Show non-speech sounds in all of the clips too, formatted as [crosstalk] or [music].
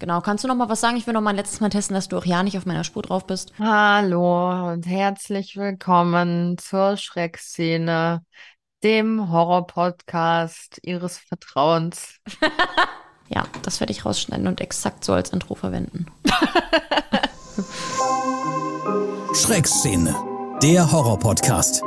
Genau, kannst du noch mal was sagen? Ich will noch mal ein letztes Mal testen, dass du auch ja nicht auf meiner Spur drauf bist. Hallo und herzlich willkommen zur Schreckszene, dem Horror-Podcast Ihres Vertrauens. [laughs] Ja, das werde ich rausschneiden und exakt so als Intro verwenden. [laughs] Schreckszene, der Horror-Podcast.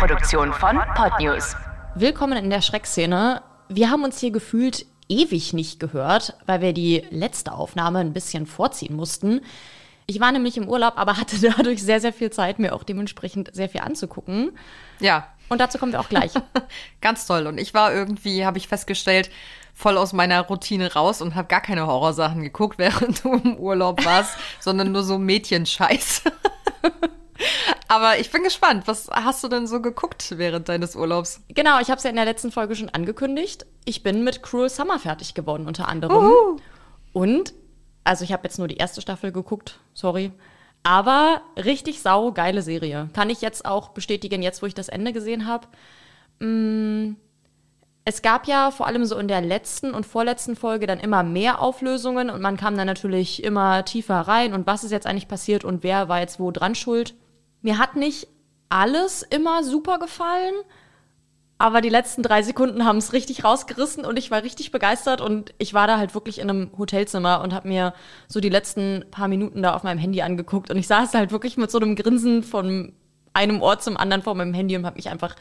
Produktion von Podnews. Willkommen in der Schreckszene. Wir haben uns hier gefühlt ewig nicht gehört, weil wir die letzte Aufnahme ein bisschen vorziehen mussten. Ich war nämlich im Urlaub, aber hatte [laughs] dadurch sehr, sehr viel Zeit, mir auch dementsprechend sehr viel anzugucken. Ja, Und dazu kommen wir auch gleich. [laughs] ganz toll. Und ich war irgendwie, habe ich festgestellt, voll aus meiner Routine raus und habe gar keine Horrorsachen geguckt, [laughs] während du im Urlaub warst, sondern nur so Mädchenscheiß. Aber ich bin gespannt. Was hast du denn so geguckt während deines Urlaubs? Genau, ich habe es ja in der letzten Folge schon angekündigt. Ich bin mit Cruel Summer fertig geworden, unter anderem. Und, also ich habe jetzt nur die erste Staffel geguckt, sorry. Aber richtig sau geile Serie. Kann ich jetzt auch bestätigen, jetzt wo ich das Ende gesehen habe. Mm, Es gab ja vor allem so in der letzten und vorletzten Folge dann immer mehr Auflösungen und man kam dann natürlich immer tiefer rein und was ist jetzt eigentlich passiert und wer war jetzt wo dran schuld. Mir hat nicht alles immer super gefallen, aber die letzten drei Sekunden haben es richtig rausgerissen und ich war richtig begeistert und ich war da halt wirklich in einem Hotelzimmer und habe mir so die letzten paar Minuten da auf meinem Handy angeguckt und ich saß halt wirklich mit so einem Grinsen von einem Ort zum anderen vor meinem Handy und habe mich einfach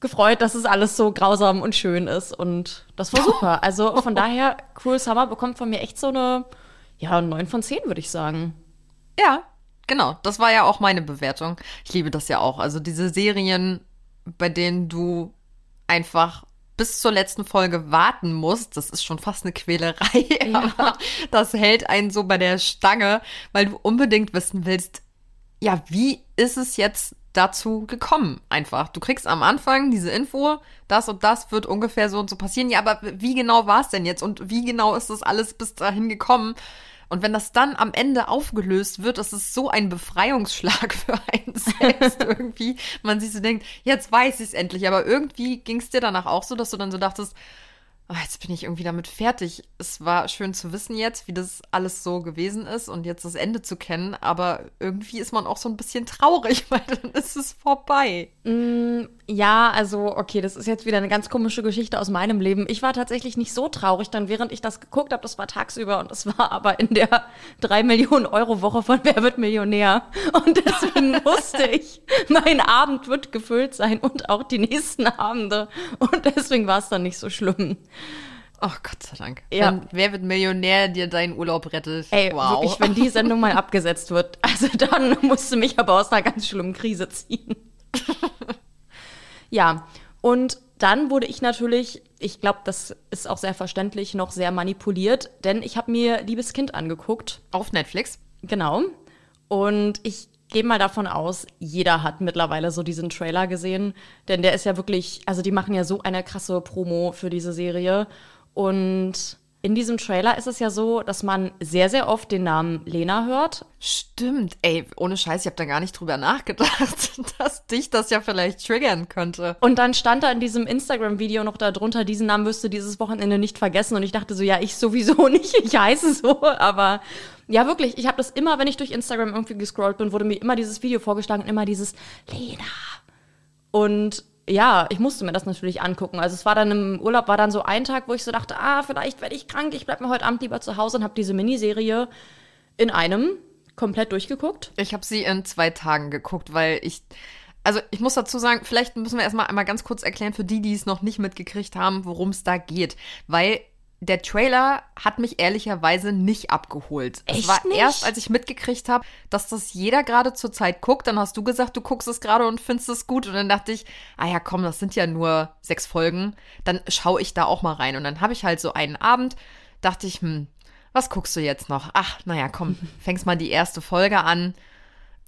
gefreut, dass es alles so grausam und schön ist und das war super. [laughs] Also von daher, Cruel Summer bekommt von mir echt so eine, ja, 9 von 10 würde ich sagen. Ja, genau. Das war ja auch meine Bewertung. Ich liebe das ja auch. Also diese Serien, bei denen du einfach bis zur letzten Folge warten musst, das ist schon fast eine Quälerei, [laughs] aber das hält einen so bei der Stange, weil du unbedingt wissen willst, ja, wie ist es jetzt dazu gekommen? Einfach. Du kriegst am Anfang diese Info, das und das wird ungefähr so und so passieren. Ja, aber wie genau war es denn jetzt und wie genau ist das alles bis dahin gekommen? Und wenn das dann am Ende aufgelöst wird, ist es so ein Befreiungsschlag [laughs] für einen selbst irgendwie. Man sich so denkt, jetzt weiß ich es endlich. Aber irgendwie ging es dir danach auch so, dass du dann so dachtest, oh, jetzt bin ich irgendwie damit fertig. Es war schön zu wissen jetzt, wie das alles so gewesen ist und jetzt das Ende zu kennen. Aber irgendwie ist man auch so ein bisschen traurig, [laughs] weil dann ist es vorbei. Ja, also okay, das ist jetzt wieder eine ganz komische Geschichte aus meinem Leben. Ich war tatsächlich nicht so traurig, dann während ich das geguckt habe, das war tagsüber und das war aber in der [laughs] 3 Millionen Euro Woche von Wer wird Millionär. Und deswegen [laughs] wusste ich, mein Abend wird gefüllt sein und auch die nächsten Abende. Und deswegen war es dann nicht so schlimm. Oh Gott sei Dank. Ja. Wenn, wer wird Millionär, dir deinen Urlaub rettet? Ey, wow. wirklich, wenn die Sendung mal abgesetzt wird, [laughs] also dann musste mich aber aus einer ganz schlimmen Krise ziehen. ja, und dann wurde ich natürlich, ich glaube, das ist auch sehr verständlich, noch sehr manipuliert, denn ich habe mir Liebes Kind angeguckt. Auf Netflix. Genau. Und ich gehe mal davon aus, jeder hat mittlerweile so diesen Trailer gesehen, denn der ist ja wirklich, also die machen ja so eine krasse Promo für diese Serie. Und in diesem Trailer ist es ja so, dass man sehr, sehr oft den Namen Lena hört. Stimmt, ey, ohne Scheiß, ich habe da gar nicht drüber nachgedacht, [laughs] dass dich das ja vielleicht triggern könnte. Und dann stand da in diesem Instagram-Video noch darunter, diesen Namen wirst du dieses Wochenende nicht vergessen. Und ich dachte so, ja, ich sowieso [laughs] nicht, ich heiße so. Aber ja, wirklich, ich habe das immer, wenn ich durch Instagram irgendwie gescrollt bin, wurde mir immer dieses Video vorgeschlagen immer dieses Lena. Und ja, ich musste mir das natürlich angucken. Also es war dann im Urlaub, war dann so ein Tag, wo ich so dachte, ah, vielleicht werde ich krank, ich bleib mir heute Abend lieber zu Hause und habe diese Miniserie in einem komplett durchgeguckt. Ich habe sie in zwei Tagen geguckt, weil ich. Also ich muss dazu sagen, vielleicht müssen wir erstmal einmal ganz kurz erklären für die, die es noch nicht mitgekriegt haben, worum es da geht. Weil der Trailer hat mich ehrlicherweise nicht abgeholt. es Echt war nicht? erst, als ich mitgekriegt habe, dass das jeder gerade zur Zeit guckt. Dann hast du gesagt, du guckst es gerade und findest es gut. Und dann dachte ich, ah ja, komm, das sind ja nur sechs Folgen. Dann schaue ich da auch mal rein. Und dann habe ich halt so einen Abend, dachte ich, hm, was guckst du jetzt noch? Ach, naja, komm, [laughs] fängst mal die erste Folge an.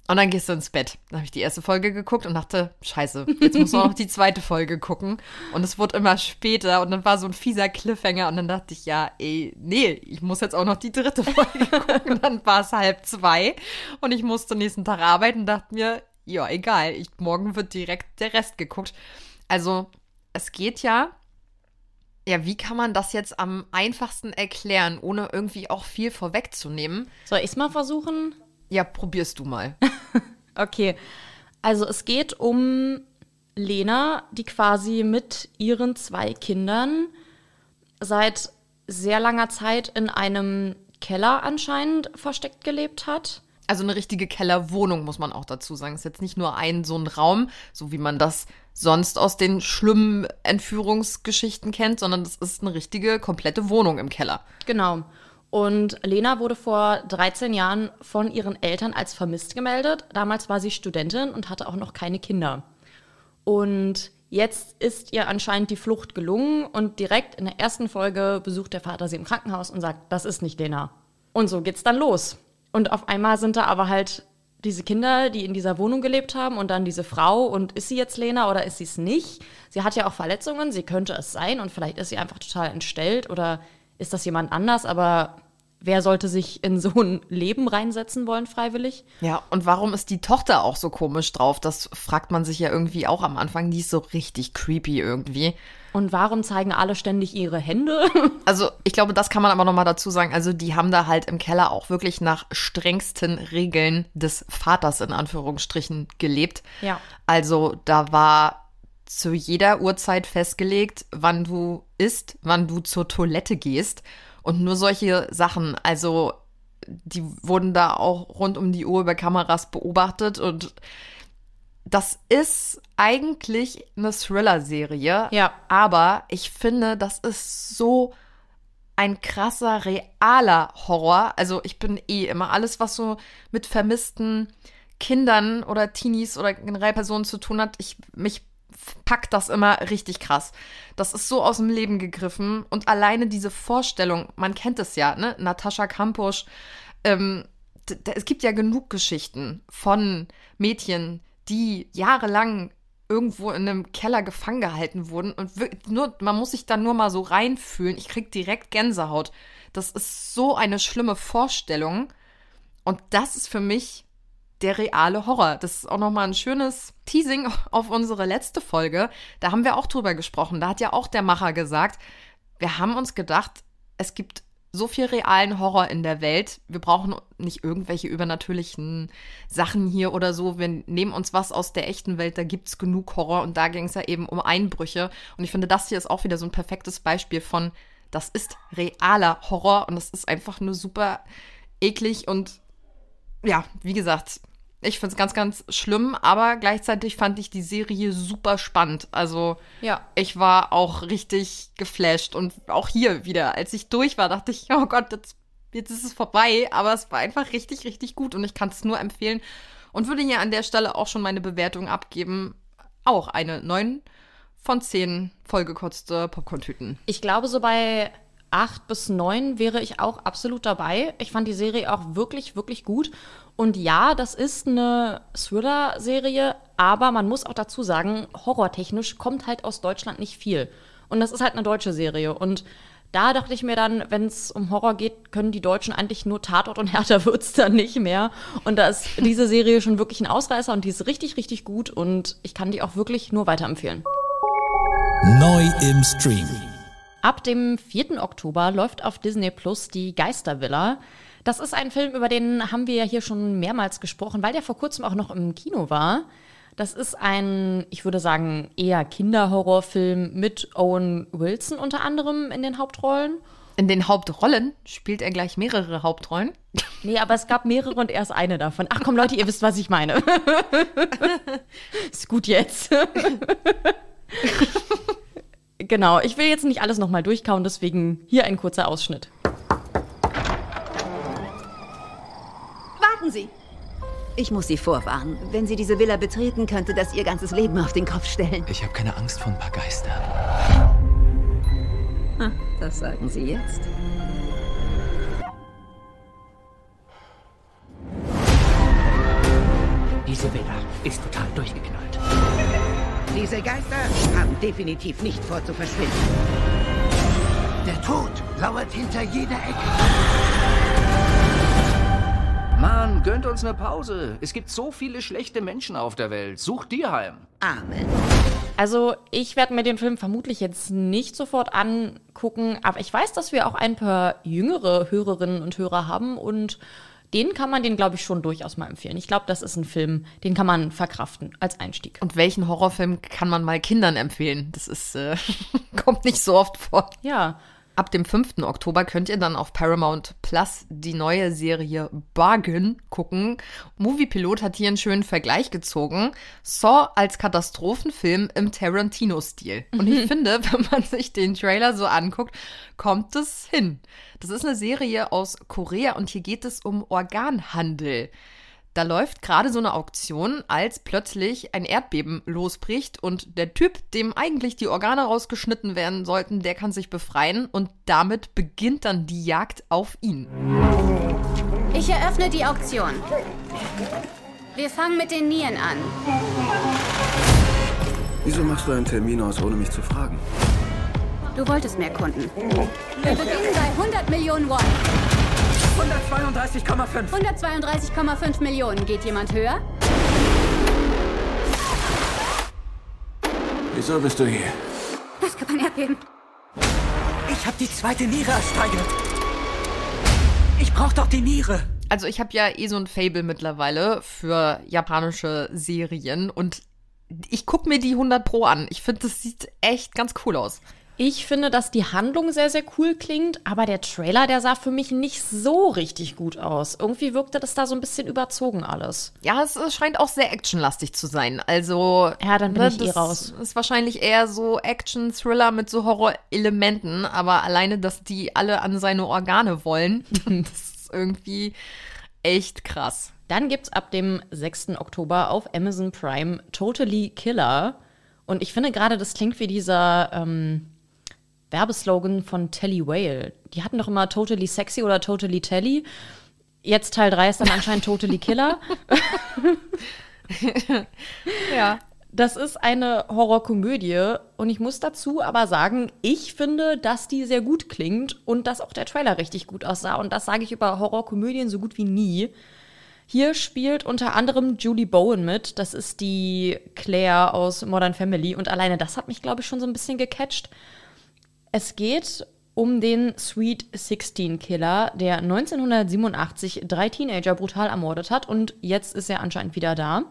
Und dann gehst du ins Bett. Dann habe ich die erste Folge geguckt und dachte, scheiße, jetzt muss man noch die zweite Folge gucken. Und es wurde immer später und dann war so ein fieser Cliffhanger und dann dachte ich, ja, ey, nee, ich muss jetzt auch noch die dritte [laughs] Folge gucken. Und dann war es halb zwei und ich musste nächsten Tag arbeiten und dachte mir, ja, egal. Ich, morgen wird direkt der Rest geguckt. Also, es geht ja. Ja, wie kann man das jetzt am einfachsten erklären, ohne irgendwie auch viel vorwegzunehmen? Soll ich es mal versuchen? Ja, probierst du mal. [laughs] Okay. Also es geht um Lena, die quasi mit ihren zwei Kindern seit sehr langer Zeit in einem Keller anscheinend versteckt gelebt hat. Also eine richtige Kellerwohnung, muss man auch dazu sagen. Ist jetzt nicht nur ein so ein Raum, so wie man das sonst aus den schlimmen Entführungsgeschichten kennt, sondern das ist eine richtige, komplette Wohnung im Keller. Genau. Und Lena wurde vor 13 Jahren von ihren Eltern als vermisst gemeldet. Damals war sie Studentin und hatte auch noch keine Kinder. Und jetzt ist ihr anscheinend die Flucht gelungen und direkt in der ersten Folge besucht der Vater sie im Krankenhaus und sagt, das ist nicht Lena. Und so geht's dann los. Und auf einmal sind da aber halt diese Kinder, die in dieser Wohnung gelebt haben und dann diese Frau und ist sie jetzt Lena oder ist sie es nicht? Sie hat ja auch Verletzungen, sie könnte es sein und vielleicht ist sie einfach total entstellt oder ist das jemand anders, aber wer sollte sich in so ein Leben reinsetzen wollen freiwillig? Ja, und warum ist die Tochter auch so komisch drauf? Das fragt man sich ja irgendwie auch am Anfang. Die ist so richtig creepy irgendwie. Und warum zeigen alle ständig ihre Hände? [laughs] Also, ich glaube, das kann man aber nochmal dazu sagen. Also, die haben da halt im Keller auch wirklich nach strengsten Regeln des Vaters in Anführungsstrichen gelebt. Ja. Also, da war zu jeder Uhrzeit festgelegt, wann du isst, wann du zur Toilette gehst und nur solche Sachen. Also, die wurden da auch rund um die Uhr über Kameras beobachtet und das ist eigentlich eine Thriller-Serie. Ja. Aber ich finde, das ist so ein krasser, realer Horror. Also ich bin eh immer alles, was so mit vermissten Kindern oder Teenies oder generell Personen zu tun hat, ich, mich packt das immer richtig krass. Das ist so aus dem Leben gegriffen und alleine diese Vorstellung, man kennt es ja, ne? Natascha Kampusch, ähm, es gibt ja genug Geschichten von Mädchen, die jahrelang irgendwo in einem Keller gefangen gehalten wurden und nur, man muss sich da nur mal so reinfühlen. Ich krieg direkt Gänsehaut. Das ist so eine schlimme Vorstellung. Und das ist für mich der reale Horror. Das ist auch nochmal ein schönes Teasing auf unsere letzte Folge. Da haben wir auch drüber gesprochen. Da hat ja auch der Macher gesagt, wir haben uns gedacht, es gibt so viel realen Horror in der Welt. Wir brauchen nicht irgendwelche übernatürlichen Sachen hier oder so. Wir nehmen uns was aus der echten Welt, da gibt's genug Horror und da ging es ja eben um Einbrüche. Und ich finde, das hier ist auch wieder so ein perfektes Beispiel von, das ist realer Horror und das ist einfach nur super eklig und ja, wie gesagt, ich finde es ganz, ganz schlimm, aber gleichzeitig fand ich die Serie super spannend. Also Ja. ich war auch richtig geflasht und auch hier wieder, als ich durch war, dachte ich, oh Gott, jetzt, jetzt ist es vorbei, aber es war einfach richtig, richtig gut und ich kann es nur empfehlen und würde hier an der Stelle auch schon meine Bewertung abgeben. Auch eine 9 von 10 vollgekotzte Popcorn-Tüten. Ich glaube, so bei acht bis neun wäre ich auch absolut dabei. Ich fand die Serie auch wirklich, wirklich gut. Und ja, das ist eine Thriller-Serie, aber man muss auch dazu sagen, horrortechnisch kommt halt aus Deutschland nicht viel. Und das ist halt eine deutsche Serie. Und da dachte ich mir dann, wenn es um Horror geht, können die Deutschen eigentlich nur Tatort und [laughs] härter wird's dann nicht mehr. Und da ist diese Serie schon wirklich ein Ausreißer und die ist richtig, richtig gut. Und ich kann die auch wirklich nur weiterempfehlen. Neu im Stream. Ab dem 4. Oktober läuft auf Disney Plus die Geistervilla. Das ist ein Film, über den haben wir ja hier schon mehrmals gesprochen, weil der vor kurzem auch noch im Kino war. Das ist ein, ich würde sagen, eher Kinderhorrorfilm mit Owen Wilson unter anderem in den Hauptrollen. In den Hauptrollen spielt er gleich mehrere Hauptrollen. Nee, aber es gab mehrere und er ist eine davon. Ach komm, Leute, ihr wisst, was ich meine. [laughs] ist gut jetzt. [laughs] genau, ich will jetzt nicht alles nochmal durchkauen, deswegen hier ein kurzer Ausschnitt. Warten Sie! Ich muss Sie vorwarnen. Wenn Sie diese Villa betreten, könnte das Ihr ganzes Leben auf den Kopf stellen. Ich habe keine Angst vor ein paar Geistern. Das sagen Sie jetzt. Diese Villa ist total durchgeknallt. Diese Geister haben definitiv nicht vor zu verschwinden. Der Tod lauert hinter jeder Ecke. Mann, gönnt uns eine Pause. Es gibt so viele schlechte Menschen auf der Welt. Sucht dir heim. Amen. Also ich werde mir den Film vermutlich jetzt nicht sofort angucken, aber ich weiß, dass wir auch ein paar jüngere Hörerinnen und Hörer haben und den kann man den, glaube ich, schon durchaus mal empfehlen. Ich glaube, das ist ein Film, den kann man verkraften als Einstieg. Und welchen Horrorfilm kann man mal Kindern empfehlen? Das ist, äh, [laughs] kommt nicht so oft vor. Ja, Ab dem 5. Oktober könnt ihr dann auf Paramount Plus die neue Serie Bargain gucken. Moviepilot hat hier einen schönen Vergleich gezogen. Saw als Katastrophenfilm im Tarantino-Stil. Und ich [laughs] finde, wenn man sich den Trailer so anguckt, kommt es hin. Das ist eine Serie aus Korea und hier geht es um Organhandel. Da läuft gerade so eine Auktion, als plötzlich ein Erdbeben losbricht und der Typ, dem eigentlich die Organe rausgeschnitten werden sollten, der kann sich befreien und damit beginnt dann die Jagd auf ihn. Ich eröffne die Auktion. Wir fangen mit den Nieren an. Wieso machst du einen Termin aus, ohne mich zu fragen? Du wolltest mehr Kunden. Wir beginnen bei 100 Millionen Won. 132,5. 132,5 Millionen. Geht jemand höher? Wieso bist du hier? Es gab ein Erdbeben. Ich habe die zweite Niere ersteigert. Ich brauch doch die Niere. Also ich habe ja eh so ein Fable mittlerweile für japanische Serien und ich guck mir die 100 Pro an. Ich finde, das sieht echt ganz cool aus. Ich finde, dass die Handlung sehr, sehr cool klingt, aber der Trailer, der sah für mich nicht so richtig gut aus. Irgendwie wirkte das da so ein bisschen überzogen alles. Ja, es, es scheint auch sehr actionlastig zu sein. Also Ja, dann bin ich eh raus. Ist wahrscheinlich eher so Action-Thriller mit so Horror-Elementen, aber alleine, dass die alle an seine Organe wollen, [laughs] [laughs] das ist irgendwie echt krass. Dann gibt's ab dem 6. Oktober auf Amazon Prime Totally Killer. Und ich finde gerade, das klingt wie dieser ähm, Werbeslogan von Telly Whale. Die hatten doch immer Totally Sexy oder Totally Telly. Jetzt Teil 3 ist dann anscheinend Totally Killer. [laughs] Ja. Das ist eine Horrorkomödie und ich muss dazu aber sagen, ich finde, dass die sehr gut klingt und dass auch der Trailer richtig gut aussah. Und das sage ich über Horrorkomödien so gut wie nie. Hier spielt unter anderem Julie Bowen mit. Das ist die Claire aus Modern Family. Und alleine das hat mich, glaube ich, schon so ein bisschen gecatcht. Es geht um den Sweet 16 Killer, der 1987 drei Teenager brutal ermordet hat und jetzt ist er anscheinend wieder da.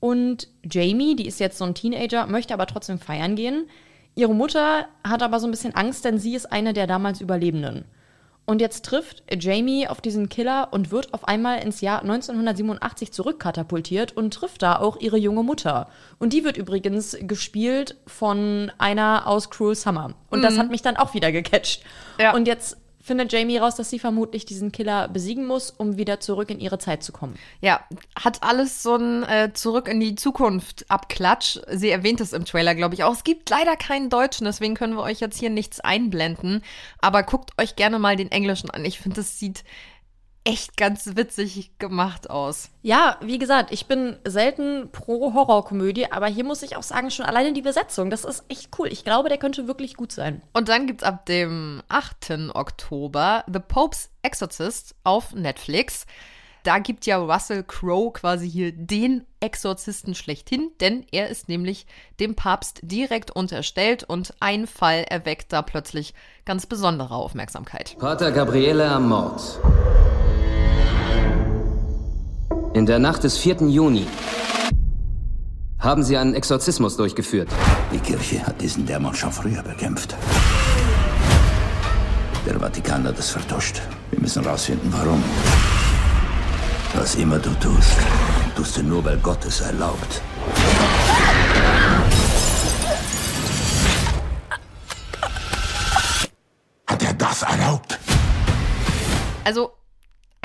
Und Jamie, die ist jetzt so ein Teenager, möchte aber trotzdem feiern gehen. Ihre Mutter hat aber so ein bisschen Angst, denn sie ist eine der damals Überlebenden. Und jetzt trifft Jamie auf diesen Killer und wird auf einmal ins Jahr 1987 zurückkatapultiert und trifft da auch ihre junge Mutter. Und die wird übrigens gespielt von einer aus Cruel Summer. Und das hat mich dann auch wieder gecatcht. Ja. Und jetzt findet Jamie raus, dass sie vermutlich diesen Killer besiegen muss, um wieder zurück in ihre Zeit zu kommen. Ja, hat alles so ein äh, Zurück in die Zukunft Abklatsch. Sie erwähnt es im Trailer, glaube ich auch. Es gibt leider keinen Deutschen, deswegen können wir euch jetzt hier nichts einblenden. Aber guckt euch gerne mal den Englischen an. Ich finde, es sieht echt ganz witzig gemacht aus. Ja, wie gesagt, ich bin selten pro Horrorkomödie, aber hier muss ich auch sagen, schon alleine die Besetzung, das ist echt cool. Ich glaube, der könnte wirklich gut sein. Und dann gibt's ab dem 8. Oktober The Pope's Exorcist auf Netflix. Da gibt ja Russell Crowe quasi hier den Exorzisten schlechthin, denn er ist nämlich dem Papst direkt unterstellt und ein Fall erweckt da plötzlich ganz besondere Aufmerksamkeit. Pater Gabriele am Mord. In der Nacht des 4. Juni haben sie einen Exorzismus durchgeführt. Die Kirche hat diesen Dämon schon früher bekämpft. Der Vatikan hat es vertuscht. Wir müssen rausfinden, warum. Was immer du tust, tust du nur, weil Gott es erlaubt. Hat er das erlaubt? Also,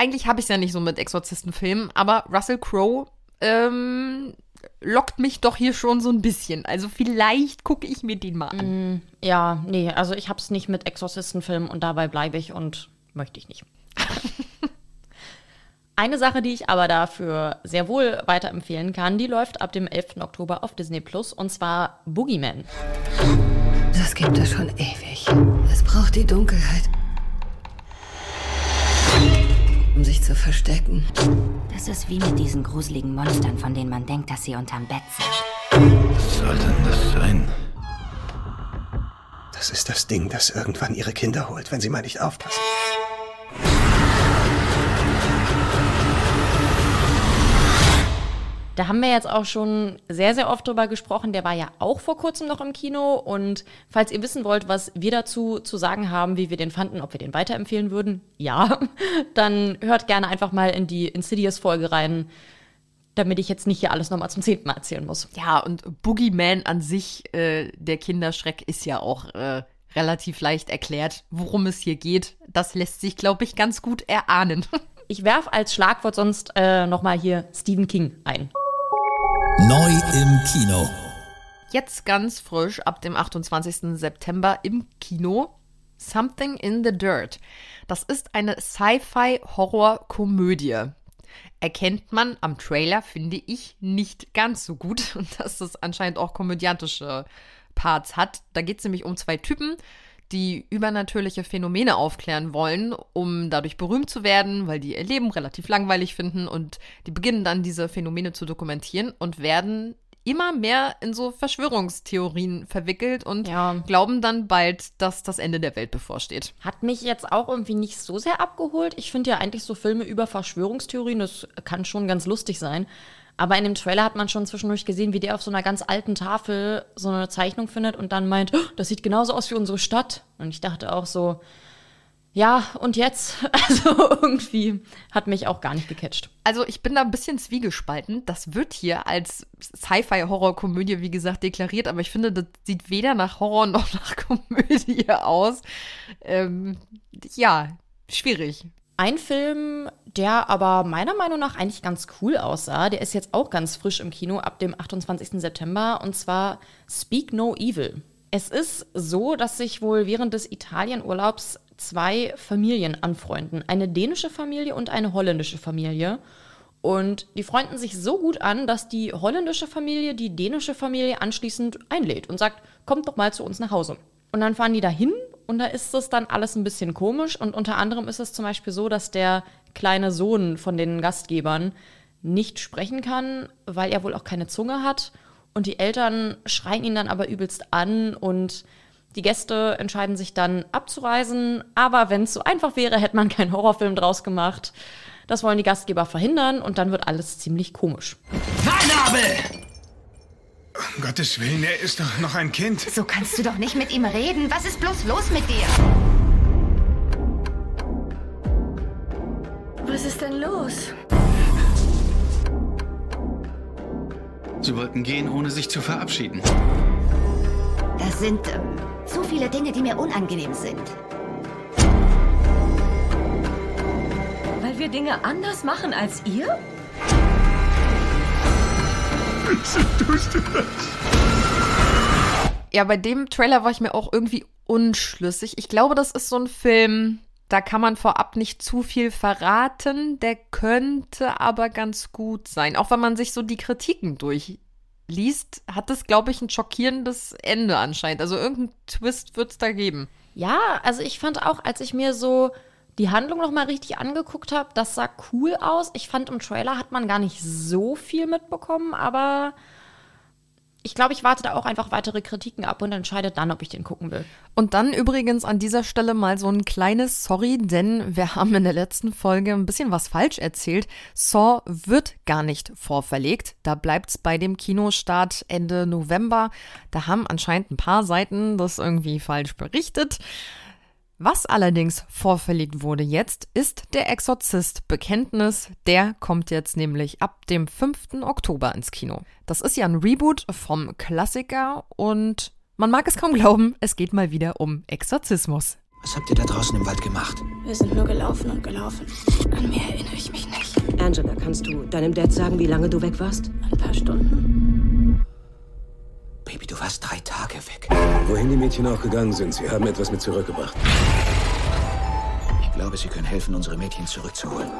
eigentlich habe ich es ja nicht so mit Exorzistenfilmen, aber Russell Crowe ähm, lockt mich doch hier schon so ein bisschen. Also vielleicht gucke ich mir den mal an. Ja, nee, also ich hab's nicht mit Exorzistenfilmen und dabei bleibe ich und möchte ich nicht. [laughs] Eine Sache, die ich aber dafür sehr wohl weiterempfehlen kann, die läuft ab dem 11. Oktober auf Disney Plus und zwar Boogeyman. Das gibt es schon ewig. Es braucht die Dunkelheit. Um sich zu verstecken. Das ist wie mit diesen gruseligen Monstern, von denen man denkt, dass sie unterm Bett sind. Was soll denn das sein? Das ist das Ding, das irgendwann ihre Kinder holt, wenn sie mal nicht aufpassen. Da haben wir jetzt auch schon sehr, sehr oft drüber gesprochen. Der war ja auch vor kurzem noch im Kino. Und falls ihr wissen wollt, was wir dazu zu sagen haben, wie wir den fanden, ob wir den weiterempfehlen würden, ja, [laughs] dann hört gerne einfach mal in die Insidious-Folge rein, damit ich jetzt nicht hier alles nochmal zum zehnten Mal erzählen muss. Ja, und Boogeyman an sich, äh, der Kinderschreck, ist ja auch äh, relativ leicht erklärt, worum es hier geht. Das lässt sich, glaube ich, ganz gut erahnen. [laughs] Ich werf als Schlagwort sonst äh, nochmal hier Stephen King ein. Neu im Kino. Jetzt ganz frisch ab dem 28. September im Kino. Something in the Dirt. Das ist eine Sci-Fi-Horror-Komödie. Erkennt man am Trailer, finde ich, nicht ganz so gut, [laughs] dass es anscheinend auch komödiantische Parts hat. Da geht es nämlich um zwei Typen, die übernatürliche Phänomene aufklären wollen, um dadurch berühmt zu werden, weil die ihr Leben relativ langweilig finden und die beginnen dann diese Phänomene zu dokumentieren und werden immer mehr in so Verschwörungstheorien verwickelt und Ja. glauben dann bald, dass das Ende der Welt bevorsteht. Hat mich jetzt auch irgendwie nicht so sehr abgeholt. Ich finde ja eigentlich so Filme über Verschwörungstheorien, das kann schon ganz lustig sein. Aber in dem Trailer hat man schon zwischendurch gesehen, wie der auf so einer ganz alten Tafel so eine Zeichnung findet und dann meint, "Oh, das sieht genauso aus wie unsere Stadt. Und ich dachte auch so, ja, und jetzt? [laughs] Also irgendwie hat mich auch gar nicht gecatcht. Also ich bin da ein bisschen zwiegespalten. Das wird hier als Sci-Fi-Horror-Komödie, wie gesagt, deklariert, aber ich finde, das sieht weder nach Horror noch [laughs] nach Komödie aus. Ähm, ja, schwierig. Ein Film, der aber meiner Meinung nach eigentlich ganz cool aussah, der ist jetzt auch ganz frisch im Kino ab dem 28. September und zwar Speak No Evil. Es ist so, dass sich wohl während des Italienurlaubs zwei Familien anfreunden. Eine dänische Familie und eine holländische Familie. Und die freunden sich so gut an, dass die holländische Familie die dänische Familie anschließend einlädt und sagt, kommt doch mal zu uns nach Hause. Und dann fahren die dahin und da ist es dann alles ein bisschen komisch. Und unter anderem ist es zum Beispiel so, dass der kleine Sohn von den Gastgebern nicht sprechen kann, weil er wohl auch keine Zunge hat. Und die Eltern schreien ihn dann aber übelst an und die Gäste entscheiden sich dann abzureisen. Aber wenn es so einfach wäre, hätte man keinen Horrorfilm draus gemacht. Das wollen die Gastgeber verhindern und dann wird alles ziemlich komisch. Nein, Abel! Um Gottes Willen, er ist doch noch ein Kind. So kannst du doch nicht mit ihm reden. Was ist bloß los mit dir? Was ist denn los? Sie wollten gehen, ohne sich zu verabschieden. Das sind ähm, zu viele Dinge, die mir unangenehm sind. Weil wir Dinge anders machen als ihr? Wieso tust du das? Ja, bei dem Trailer war ich mir auch irgendwie unschlüssig. Ich glaube, das ist so ein Film, da kann man vorab nicht zu viel verraten. Der könnte aber ganz gut sein. Auch wenn man sich so die Kritiken durchliest, hat es, glaube ich, ein schockierendes Ende anscheinend. Also irgendeinen Twist wird es da geben. Ja, also ich fand auch, als ich mir so die Handlung noch mal richtig angeguckt habe, das sah cool aus. Ich fand im Trailer hat man gar nicht so viel mitbekommen, aber ich glaube, ich warte da auch einfach weitere Kritiken ab und entscheide dann, ob ich den gucken will. Und dann übrigens an dieser Stelle mal so ein kleines Sorry, denn wir haben in der letzten Folge ein bisschen was falsch erzählt. Saw wird gar nicht vorverlegt. Da bleibt's bei dem Kinostart Ende November. Da haben anscheinend ein paar Seiten das irgendwie falsch berichtet. Was allerdings vorverlegt wurde jetzt, ist der Exorzist Bekenntnis. Der kommt jetzt nämlich ab dem 5. Oktober ins Kino. Das ist ja ein Reboot vom Klassiker und man mag es kaum glauben, es geht mal wieder um Exorzismus. Was habt ihr da draußen im Wald gemacht? Wir sind nur gelaufen und gelaufen. An mehr erinnere ich mich nicht. Angela, kannst du deinem Dad sagen, wie lange du weg warst? Ein paar Stunden. Baby, du warst drei Tage weg. Wohin die Mädchen auch gegangen sind, sie haben etwas mit zurückgebracht. Ich glaube, sie können helfen, unsere Mädchen zurückzuholen.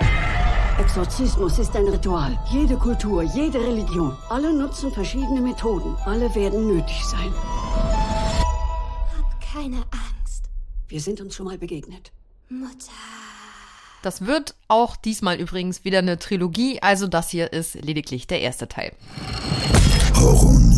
Exorzismus ist ein Ritual. Jede Kultur, jede Religion. Alle nutzen verschiedene Methoden. Alle werden nötig sein. Hab keine Angst. Wir sind uns schon mal begegnet. Mutter. Das wird auch diesmal übrigens wieder eine Trilogie, also das hier ist lediglich der erste Teil. Horror.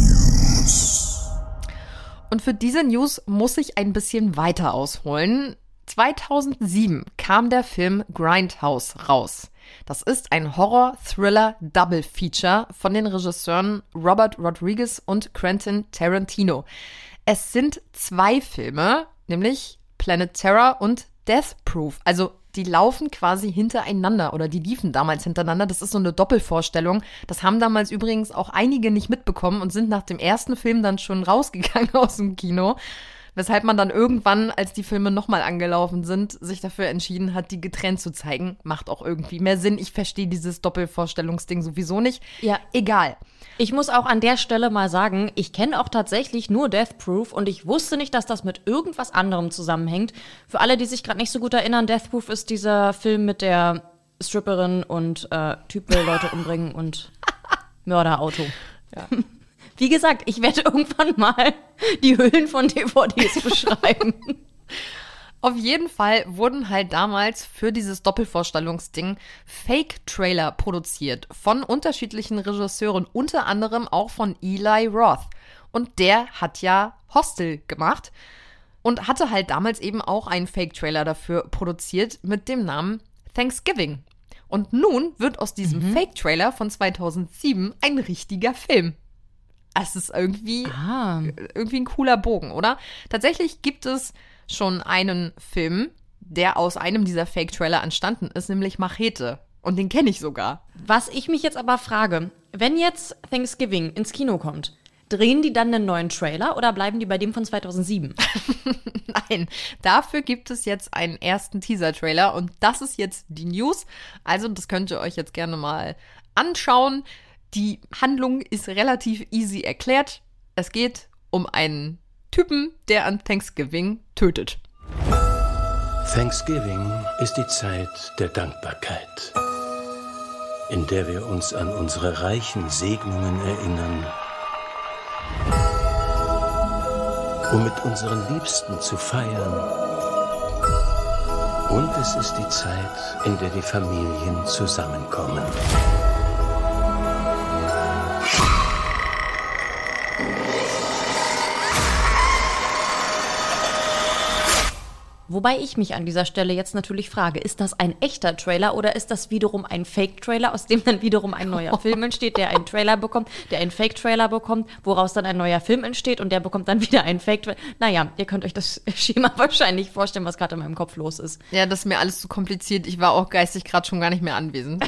Und für diese News muss ich ein bisschen weiter ausholen. 2007 kam der Film Grindhouse raus. Das ist ein Horror-Thriller-Double-Feature von den Regisseuren Robert Rodriguez und Quentin Tarantino. Es sind zwei Filme, nämlich Planet Terror und Death Proof. Also die laufen quasi hintereinander oder die liefen damals hintereinander. Das ist so eine Doppelvorstellung. Das haben damals übrigens auch einige nicht mitbekommen und sind nach dem ersten Film dann schon rausgegangen [laughs] aus dem Kino. Weshalb man dann irgendwann, als die Filme nochmal angelaufen sind, sich dafür entschieden hat, die getrennt zu zeigen. Macht auch irgendwie mehr Sinn. Ich verstehe dieses Doppelvorstellungsding sowieso nicht. Ja. Egal. Ich muss auch an der Stelle mal sagen, ich kenne auch tatsächlich nur Death Proof und ich wusste nicht, dass das mit irgendwas anderem zusammenhängt. Für alle, die sich gerade nicht so gut erinnern, Death Proof ist dieser Film mit der Stripperin und äh, Typ will Leute umbringen und [laughs] Mörderauto. Ja. Wie gesagt, ich werde [laughs] irgendwann mal die Hüllen von DVDs beschreiben. Auf jeden Fall wurden halt damals für dieses Doppelvorstellungsding Fake-Trailer produziert von unterschiedlichen Regisseuren, unter anderem auch von Eli Roth. Und der hat ja Hostel gemacht und hatte halt damals eben auch einen Fake-Trailer dafür produziert mit dem Namen Thanksgiving. Und nun wird aus diesem Mhm. Fake-Trailer von 2007 ein richtiger Film. Es ist irgendwie, Ah. irgendwie ein cooler Bogen, oder? Tatsächlich gibt es schon einen Film, der aus einem dieser Fake-Trailer entstanden ist, nämlich Machete. Und den kenne ich sogar. Was ich mich jetzt aber frage, wenn jetzt Thanksgiving ins Kino kommt, drehen die dann einen neuen Trailer oder bleiben die bei dem von 2007? [laughs] Nein, dafür gibt es jetzt einen ersten Teaser-Trailer und das ist jetzt die News. Also, das könnt ihr euch jetzt gerne mal anschauen. Die Handlung ist relativ easy erklärt. Es geht um einen Typen, der an Thanksgiving tötet. Thanksgiving ist die Zeit der Dankbarkeit, in der wir uns an unsere reichen Segnungen erinnern, um mit unseren Liebsten zu feiern. Und es ist die Zeit, in der die Familien zusammenkommen. Wobei ich mich an dieser Stelle jetzt natürlich frage, ist das ein echter Trailer oder ist das wiederum ein Fake-Trailer, aus dem dann wiederum ein neuer [laughs] Film entsteht, der einen Trailer bekommt, der einen Fake-Trailer bekommt, woraus dann ein neuer Film entsteht und der bekommt dann [laughs] wieder einen Fake-Trailer. Naja, ihr könnt euch das [laughs] Schema wahrscheinlich vorstellen, was gerade in meinem Kopf los ist. Ja, das ist mir alles zu kompliziert. Ich war auch geistig gerade schon gar nicht mehr anwesend.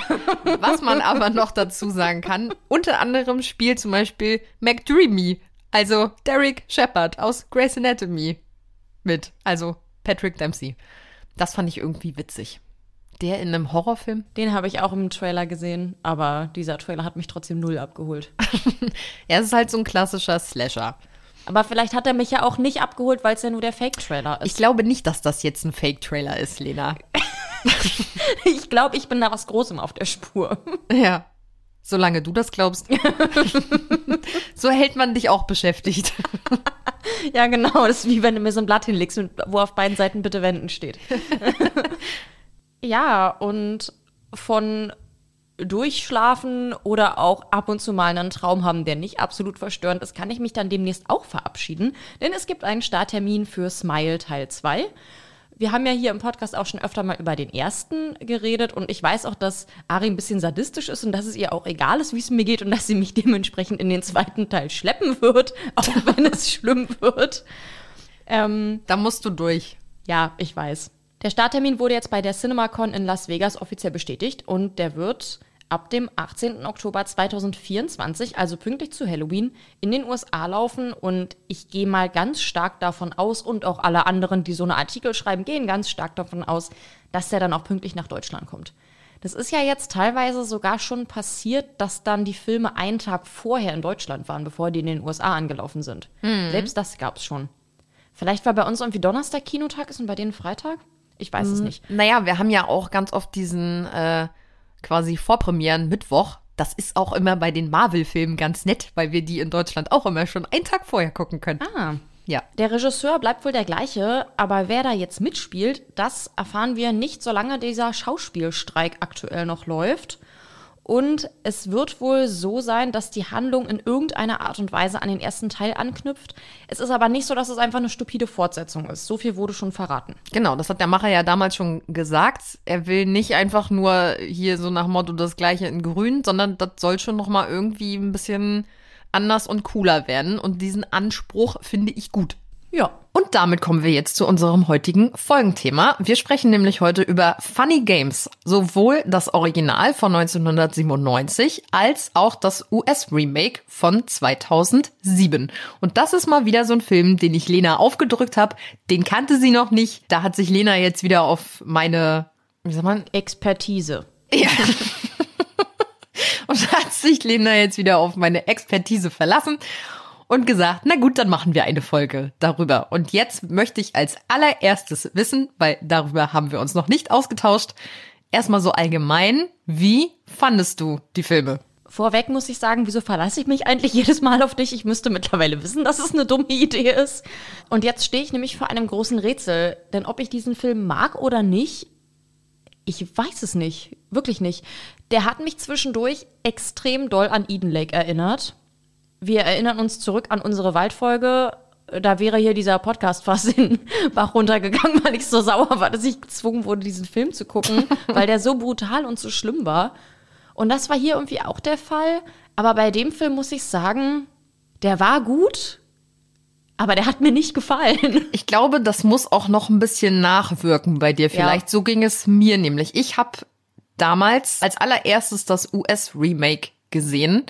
Was man aber noch dazu sagen kann, unter anderem spielt zum Beispiel McDreamy, also Derek Shepard aus Grey's Anatomy mit. Also Patrick Dempsey. Das fand ich irgendwie witzig. Der in einem Horrorfilm? Den habe ich auch im Trailer gesehen, aber dieser Trailer hat mich trotzdem null abgeholt. [laughs] Er ist halt so ein klassischer Slasher. Aber vielleicht hat er mich ja auch nicht abgeholt, weil es ja nur der Fake-Trailer ist. Ich glaube nicht, dass das jetzt ein Fake-Trailer ist, Lena. [laughs] Ich glaube, ich bin da was Großem auf der Spur. Ja. Solange du das glaubst. [laughs] so hält man dich auch beschäftigt. Ja, genau. Das ist wie wenn du mir so ein Blatt hinlegst, und- wo auf beiden Seiten bitte wenden steht. [laughs] ja, und von Durchschlafen oder auch ab und zu mal einen Traum haben, der nicht absolut verstörend ist, kann ich mich dann demnächst auch verabschieden. Denn es gibt einen Starttermin für Smile Teil 2. Wir haben ja hier im Podcast auch schon öfter mal über den ersten geredet und ich weiß auch, dass Ari ein bisschen sadistisch ist und dass es ihr auch egal ist, wie es mir geht und dass sie mich [laughs] dementsprechend in den zweiten Teil schleppen wird, [laughs] auch wenn es schlimm wird. Ähm, da musst du durch. Ja, ich weiß. Der Starttermin wurde jetzt bei der CinemaCon in Las Vegas offiziell bestätigt und der wird ab dem 18. Oktober 2024, also pünktlich zu Halloween, in den USA laufen und ich gehe mal ganz stark davon aus und auch alle anderen, die so eine Artikel schreiben, gehen ganz stark davon aus, dass der dann auch pünktlich nach Deutschland kommt. Das ist ja jetzt teilweise sogar schon passiert, dass dann die Filme einen Tag vorher in Deutschland waren, bevor die in den USA angelaufen sind. Mhm. Selbst das gab es schon. Vielleicht, weil bei uns irgendwie Donnerstag Kinotag ist und bei denen Freitag? Ich weiß es Mm, nicht. Naja, wir haben ja auch ganz oft diesen äh, quasi Vorpremieren Mittwoch. Das ist auch immer bei den Marvel-Filmen ganz nett, weil wir die in Deutschland auch immer schon einen Tag vorher gucken können. Ah. Ja. Der Regisseur bleibt wohl der gleiche, aber wer da jetzt mitspielt, das erfahren wir nicht, solange dieser Schauspielstreik aktuell noch läuft. Und es wird wohl so sein, dass die Handlung in irgendeiner Art und Weise an den ersten Teil anknüpft. Es ist aber nicht so, dass es einfach eine stupide Fortsetzung ist. So viel wurde schon verraten. Genau, das hat der Macher ja damals schon gesagt. Er will nicht einfach nur hier so nach Motto das gleiche in grün, sondern das soll schon noch mal irgendwie ein bisschen anders und cooler werden und diesen Anspruch finde ich gut. Ja. Und damit kommen wir jetzt zu unserem heutigen Folgenthema. Wir sprechen nämlich heute über Funny Games. Sowohl das Original von 1997 als auch das US-Remake von 2007. Und das ist mal wieder so ein Film, den ich Lena aufgedrückt habe. Den kannte sie noch nicht. Da hat sich Lena jetzt wieder auf meine, wie sagt man? Expertise. Ja. [laughs] und hat sich Lena jetzt wieder auf meine Expertise verlassen und gesagt, na gut, dann machen wir eine Folge darüber. Und jetzt möchte ich als allererstes wissen, weil darüber haben wir uns noch nicht ausgetauscht, erstmal so allgemein, wie fandest du die Filme? Vorweg muss ich sagen, wieso verlasse ich mich eigentlich jedes Mal auf dich? Ich müsste mittlerweile wissen, dass es eine dumme Idee ist. Und jetzt stehe ich nämlich vor einem großen Rätsel. Denn ob ich diesen Film mag oder nicht, ich weiß es nicht. Wirklich nicht. Der hat mich zwischendurch extrem doll an Eden Lake erinnert. Wir erinnern uns zurück an unsere Waldfolge. Da wäre hier dieser Podcast fast in [laughs] Bach runtergegangen, weil ich so sauer war, dass ich gezwungen wurde, diesen Film zu gucken, [laughs] weil der so brutal und so schlimm war. Und das war hier irgendwie auch der Fall. Aber bei dem Film muss ich sagen, der war gut, aber der hat mir nicht gefallen. [laughs] Ich glaube, das muss auch noch ein bisschen nachwirken bei dir vielleicht. Ja. So ging es mir nämlich. Ich habe damals als allererstes das US-Remake gesehen.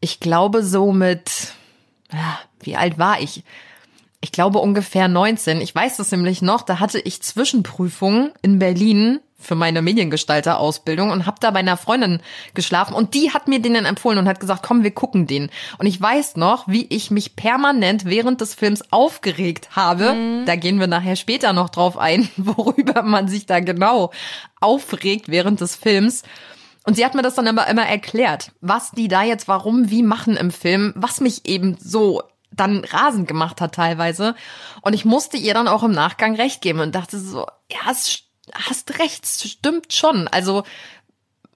Ich glaube so mit, ja, wie alt war ich? Ich glaube ungefähr 19. Ich weiß das nämlich noch, da hatte ich Zwischenprüfungen in Berlin für meine Mediengestalter-Ausbildung und habe da bei einer Freundin geschlafen und die hat mir den dann empfohlen und hat gesagt, komm, wir gucken den. Und ich weiß noch, wie ich mich permanent während des Films aufgeregt habe. Mhm. Da gehen wir nachher später noch drauf ein, [laughs] worüber man sich da genau aufregt während des Films. Und sie hat mir das dann aber immer erklärt, was die da jetzt warum wie machen im Film, was mich eben so dann rasend gemacht hat teilweise. Und ich musste ihr dann auch im Nachgang recht geben und dachte so, ja, es hast recht, es stimmt schon. Also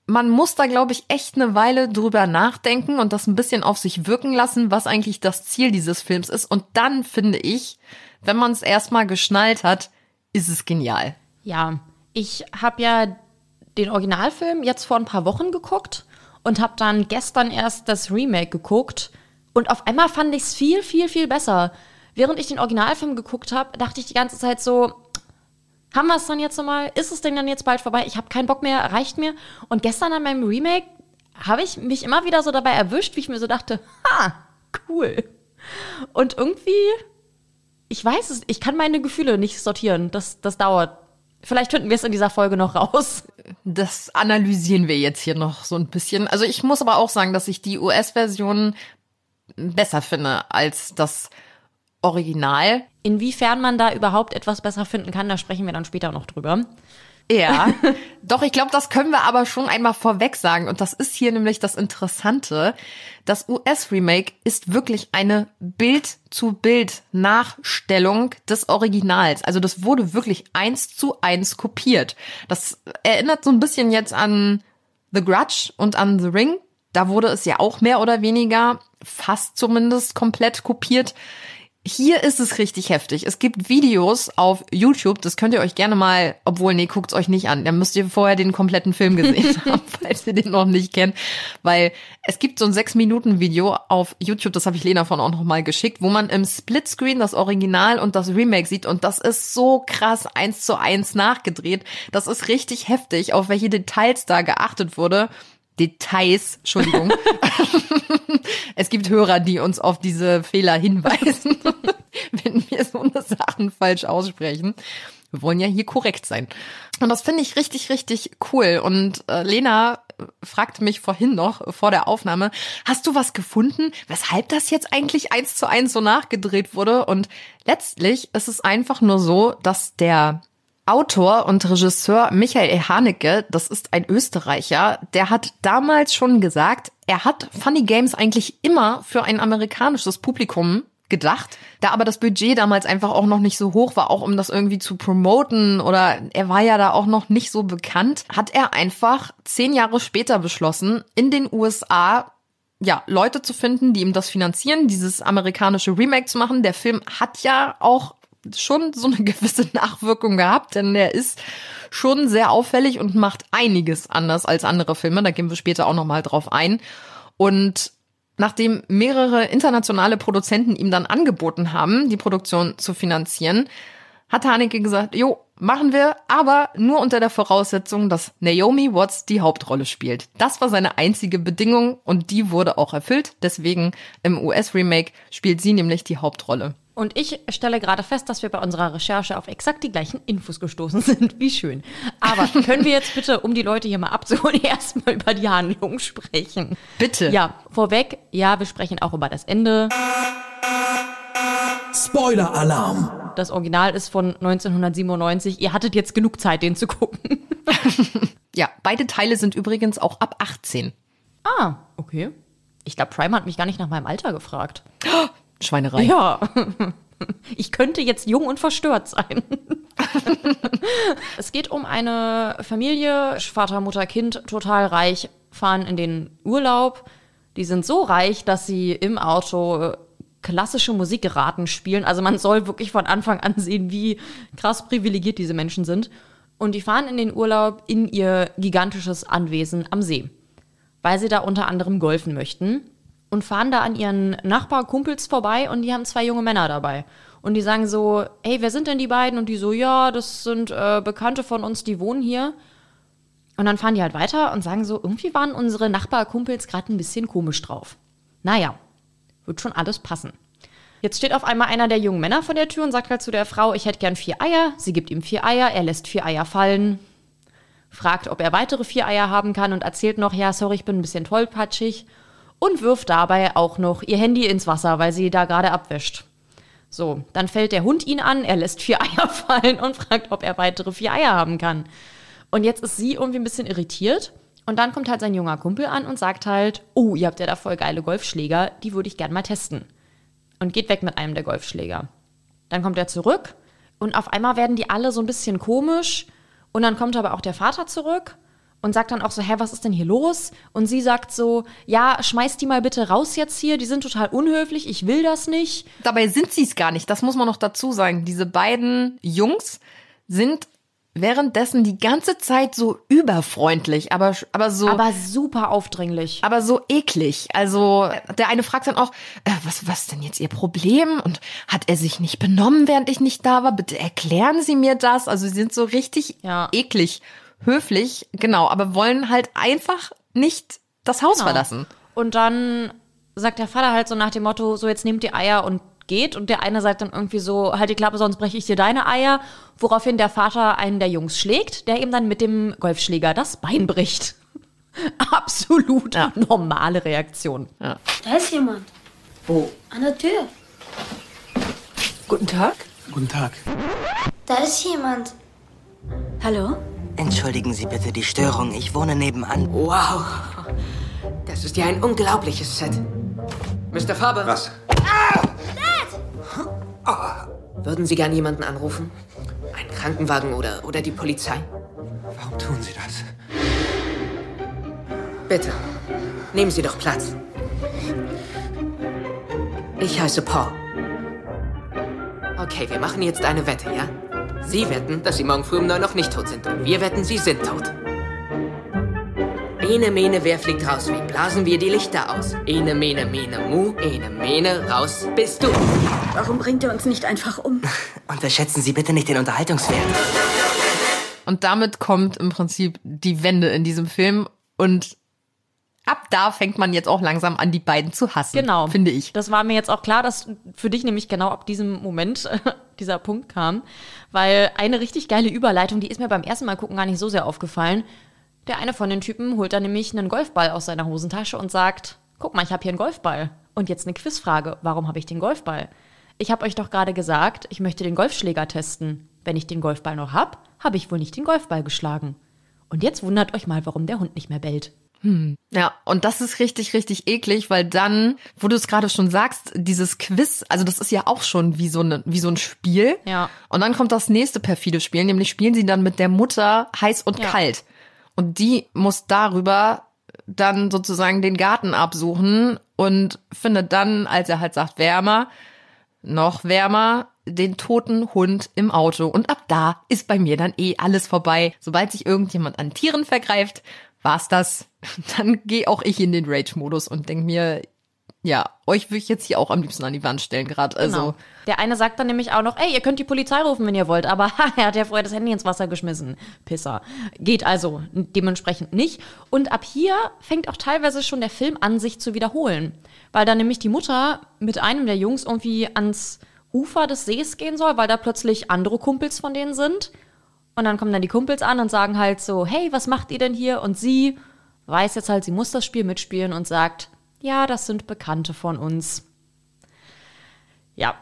man muss da, glaube ich, echt eine Weile drüber nachdenken und das ein bisschen auf sich wirken lassen, was eigentlich das Ziel dieses Films ist. Und dann finde ich, wenn man es erstmal geschnallt hat, ist es genial. Ja, ich habe ja den Originalfilm jetzt vor ein paar Wochen geguckt und habe dann gestern erst das Remake geguckt. Und auf einmal fand ich es viel, viel, viel besser. Während ich den Originalfilm geguckt habe, dachte ich die ganze Zeit so, haben wir es dann jetzt nochmal? Ist es denn dann jetzt bald vorbei? Ich habe keinen Bock mehr, reicht mir. Und gestern an meinem Remake habe ich mich immer wieder so dabei erwischt, wie ich mir so dachte, ha, cool. Und irgendwie, ich weiß es, ich kann meine Gefühle nicht sortieren. Das, das dauert. Vielleicht finden wir es in dieser Folge noch raus. Das analysieren wir jetzt hier noch so ein bisschen. Also ich muss aber auch sagen, dass ich die US-Version besser finde als das Original. Inwiefern man da überhaupt etwas besser finden kann, da sprechen wir dann später noch drüber. Ja, [laughs] doch, ich glaube, das können wir aber schon einmal vorweg sagen. Und das ist hier nämlich das Interessante. Das US-Remake ist wirklich eine Bild-zu-Bild-Nachstellung des Originals. Also das wurde wirklich eins zu eins kopiert. Das erinnert so ein bisschen jetzt an The Grudge und an The Ring. Da wurde es ja auch mehr oder weniger, fast zumindest komplett kopiert. Hier ist es richtig heftig. Es gibt Videos auf YouTube, das könnt ihr euch gerne mal, obwohl, nee, guckt's euch nicht an. Da müsst ihr vorher den kompletten Film gesehen [laughs] haben, falls ihr den noch nicht kennt. Weil es gibt so ein sechs Minuten Video auf YouTube, das habe ich Lena von auch noch mal geschickt, wo man im Splitscreen das Original und das Remake sieht. Und das ist so krass eins zu eins nachgedreht. Das ist richtig heftig, auf welche Details da geachtet wurde. Details, Entschuldigung. [laughs] es gibt Hörer, die uns auf diese Fehler hinweisen, [laughs] wenn wir so eine Sachen falsch aussprechen. Wir wollen ja hier korrekt sein. Und das finde ich richtig, richtig cool. Und äh, Lena fragte mich vorhin noch vor der Aufnahme, hast du was gefunden, weshalb das jetzt eigentlich eins zu eins so nachgedreht wurde? Und letztlich ist es einfach nur so, dass der Autor und Regisseur Michael Haneke, das ist ein Österreicher, der hat damals schon gesagt, er hat Funny Games eigentlich immer für ein amerikanisches Publikum gedacht. Da aber das Budget damals einfach auch noch nicht so hoch war, auch um das irgendwie zu promoten oder er war ja da auch noch nicht so bekannt, hat er einfach zehn Jahre später beschlossen, in den USA ja, Leute zu finden, die ihm das finanzieren, dieses amerikanische Remake zu machen. Der Film hat ja auch schon so eine [laughs] gewisse Nachwirkung gehabt, denn der ist schon sehr auffällig und macht einiges anders als andere Filme. Da gehen wir später auch noch mal drauf ein. Und nachdem mehrere internationale Produzenten ihm dann angeboten haben, die Produktion zu finanzieren, hat Haneke gesagt, jo, machen wir, aber nur unter der Voraussetzung, dass Naomi Watts die Hauptrolle spielt. Das war seine einzige Bedingung und die wurde auch erfüllt. Deswegen im US-Remake spielt sie nämlich die Hauptrolle. Und ich stelle gerade fest, dass wir bei unserer Recherche auf exakt die gleichen Infos gestoßen [laughs] sind. Wie schön. Aber können wir jetzt bitte, um die Leute hier mal abzuholen, [laughs] erstmal über die Handlung sprechen? Bitte. Ja, vorweg, ja, wir sprechen auch über das Ende. Spoiler-Alarm! Das Original ist von 1997. Ihr hattet jetzt genug Zeit, den zu gucken. [laughs] ja, beide Teile sind übrigens auch ab 18. Ah, okay. Ich glaube, Prime hat mich gar nicht nach meinem Alter gefragt. Schweinerei. Ja. [laughs] Ich könnte jetzt jung und verstört sein. [laughs] es geht um eine Familie, Vater, Mutter, Kind, total reich, fahren in den Urlaub. Die sind so reich, dass sie im Auto klassische Musikgeraten spielen. Also man soll wirklich von Anfang an sehen, wie krass privilegiert diese Menschen sind. Und die fahren in den Urlaub in ihr gigantisches Anwesen am See, weil sie da unter anderem golfen möchten und fahren da an ihren Nachbarkumpels vorbei und die haben zwei junge Männer dabei. Und die sagen so, hey, wer sind denn die beiden? Und die so, ja, das sind äh, Bekannte von uns, die wohnen hier. Und dann fahren die halt weiter und sagen so, irgendwie waren unsere Nachbarkumpels gerade ein bisschen komisch drauf. Naja, wird schon alles passen. Jetzt steht auf einmal einer der jungen Männer vor der Tür und sagt halt zu der Frau, ich hätte gern vier Eier. Sie gibt ihm vier Eier, er lässt vier Eier fallen, fragt, ob er weitere vier Eier haben kann und erzählt noch, ja, sorry, ich bin ein bisschen tollpatschig und wirft dabei auch noch ihr Handy ins Wasser, weil sie da gerade abwäscht. So, dann fällt der Hund ihn an, er lässt vier [laughs] Eier fallen und fragt, ob er weitere vier Eier haben kann. Und jetzt ist sie irgendwie ein bisschen irritiert. Und dann kommt halt sein junger Kumpel an und sagt halt, oh, ihr habt ja da voll geile Golfschläger, die würde ich gern mal testen. Und geht weg mit einem der Golfschläger. Dann kommt er zurück und auf einmal werden die alle so ein bisschen komisch. Und dann kommt aber auch der Vater zurück und sagt dann auch so, hä, was ist denn hier los? Und sie sagt so, ja, schmeiß die mal bitte raus jetzt hier, die sind total unhöflich, ich will das nicht. Dabei sind sie es gar nicht, das muss man noch dazu sagen. Diese beiden Jungs sind währenddessen die ganze Zeit so überfreundlich, aber, aber so. Aber super aufdringlich. Aber so eklig. Also, der eine fragt dann auch, äh, was, was denn jetzt Ihr Problem? Und hat er sich nicht benommen, während ich nicht da war? Bitte erklären Sie mir das. Also, sie sind so richtig ja. eklig höflich, genau, aber wollen halt einfach nicht das Haus genau. verlassen. Und dann sagt der Vater halt so nach dem Motto, so jetzt nehmt die Eier und geht. Und der eine sagt dann irgendwie so, halt die Klappe, sonst breche ich dir deine Eier. Woraufhin der Vater einen der Jungs schlägt, der ihm dann mit dem Golfschläger das Bein bricht. [laughs] Absolut ja. normale Reaktion. Ja. Da ist jemand. Wo? An der Tür. Guten Tag. Guten Tag. Da ist jemand. Hallo? Entschuldigen Sie bitte die Störung. Ich wohne nebenan. Wow. Das ist ja ein unglaubliches Set. Mr. Faber. Was? Ah! Dad! Oh. Würden Sie gern jemanden anrufen? Einen Krankenwagen oder, oder die Polizei? Warum tun Sie das? Bitte. Nehmen Sie doch Platz. Ich heiße Paul. Okay, wir machen jetzt eine Wette, ja? Sie wetten, dass Sie morgen früh um neun noch nicht tot sind. Und wir wetten, Sie sind tot. Ene, mene, wer fliegt raus? Wie blasen wir die Lichter aus? Ene, mene, mene, mu. Ene, mene, raus bist du. Warum bringt er uns nicht einfach um? [laughs] Unterschätzen Sie bitte nicht den Unterhaltungswert. Und damit kommt im Prinzip die Wende in diesem Film. Und ab da fängt man jetzt auch langsam an, die beiden zu hassen. Genau. Finde ich. Das war mir jetzt auch klar, dass für dich nämlich genau ab diesem Moment [laughs] dieser Punkt kam. Weil eine richtig geile Überleitung, die ist mir beim ersten Mal gucken gar nicht so sehr aufgefallen. Der eine von den Typen holt dann nämlich einen Golfball aus seiner Hosentasche und sagt, guck mal, ich habe hier einen Golfball. Und jetzt eine Quizfrage, warum habe ich den Golfball? Ich habe euch doch gerade gesagt, ich möchte den Golfschläger testen. Wenn ich den Golfball noch hab, habe ich wohl nicht den Golfball geschlagen. Und jetzt wundert euch mal, warum der Hund nicht mehr bellt. Hm. Ja, und das ist richtig, richtig eklig, weil dann, wo du es gerade schon sagst, dieses Quiz, also das ist ja auch schon wie so, eine, wie so ein Spiel. Ja. Und dann kommt das nächste perfide Spiel, nämlich spielen sie dann mit der Mutter heiß und Ja. kalt. Und die muss darüber dann sozusagen den Garten absuchen und findet dann, als er halt sagt, wärmer, noch wärmer, den toten Hund im Auto. Und ab da ist bei mir dann eh alles vorbei. Sobald sich irgendjemand an Tieren vergreift, war's das. [laughs] Dann gehe auch ich in den Rage-Modus und denk mir, ja, euch würde ich jetzt hier auch am liebsten an die Wand stellen gerade. Also, Genau. Der eine sagt dann nämlich auch noch, ey, ihr könnt die Polizei rufen, wenn ihr wollt, aber ha, [laughs] er hat ja vorher das Handy ins Wasser geschmissen. Pisser. Geht also dementsprechend nicht. Und ab hier fängt auch teilweise schon der Film an, sich zu wiederholen. Weil dann nämlich die Mutter mit einem der Jungs irgendwie ans Ufer des Sees gehen soll, weil da plötzlich andere Kumpels von denen sind. Und dann kommen dann die Kumpels an und sagen halt so, hey, was macht ihr denn hier? Und sie weiß jetzt halt, sie muss das Spiel mitspielen und sagt, ja, das sind Bekannte von uns. Ja.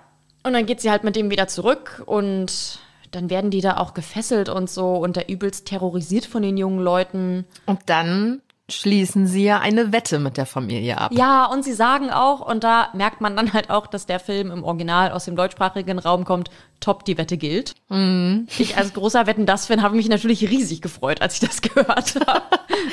Und dann geht sie halt mit dem wieder zurück und dann werden die da auch gefesselt und so und der übelst terrorisiert von den jungen Leuten. und dann schließen sie ja eine Wette mit der Familie ab. Ja, und sie sagen auch, und da merkt man dann halt auch, dass der Film im Original aus dem deutschsprachigen Raum kommt, top, die Wette gilt. Mhm. Ich als großer Wetten das Fan habe mich natürlich riesig gefreut, als ich das [laughs] gehört habe.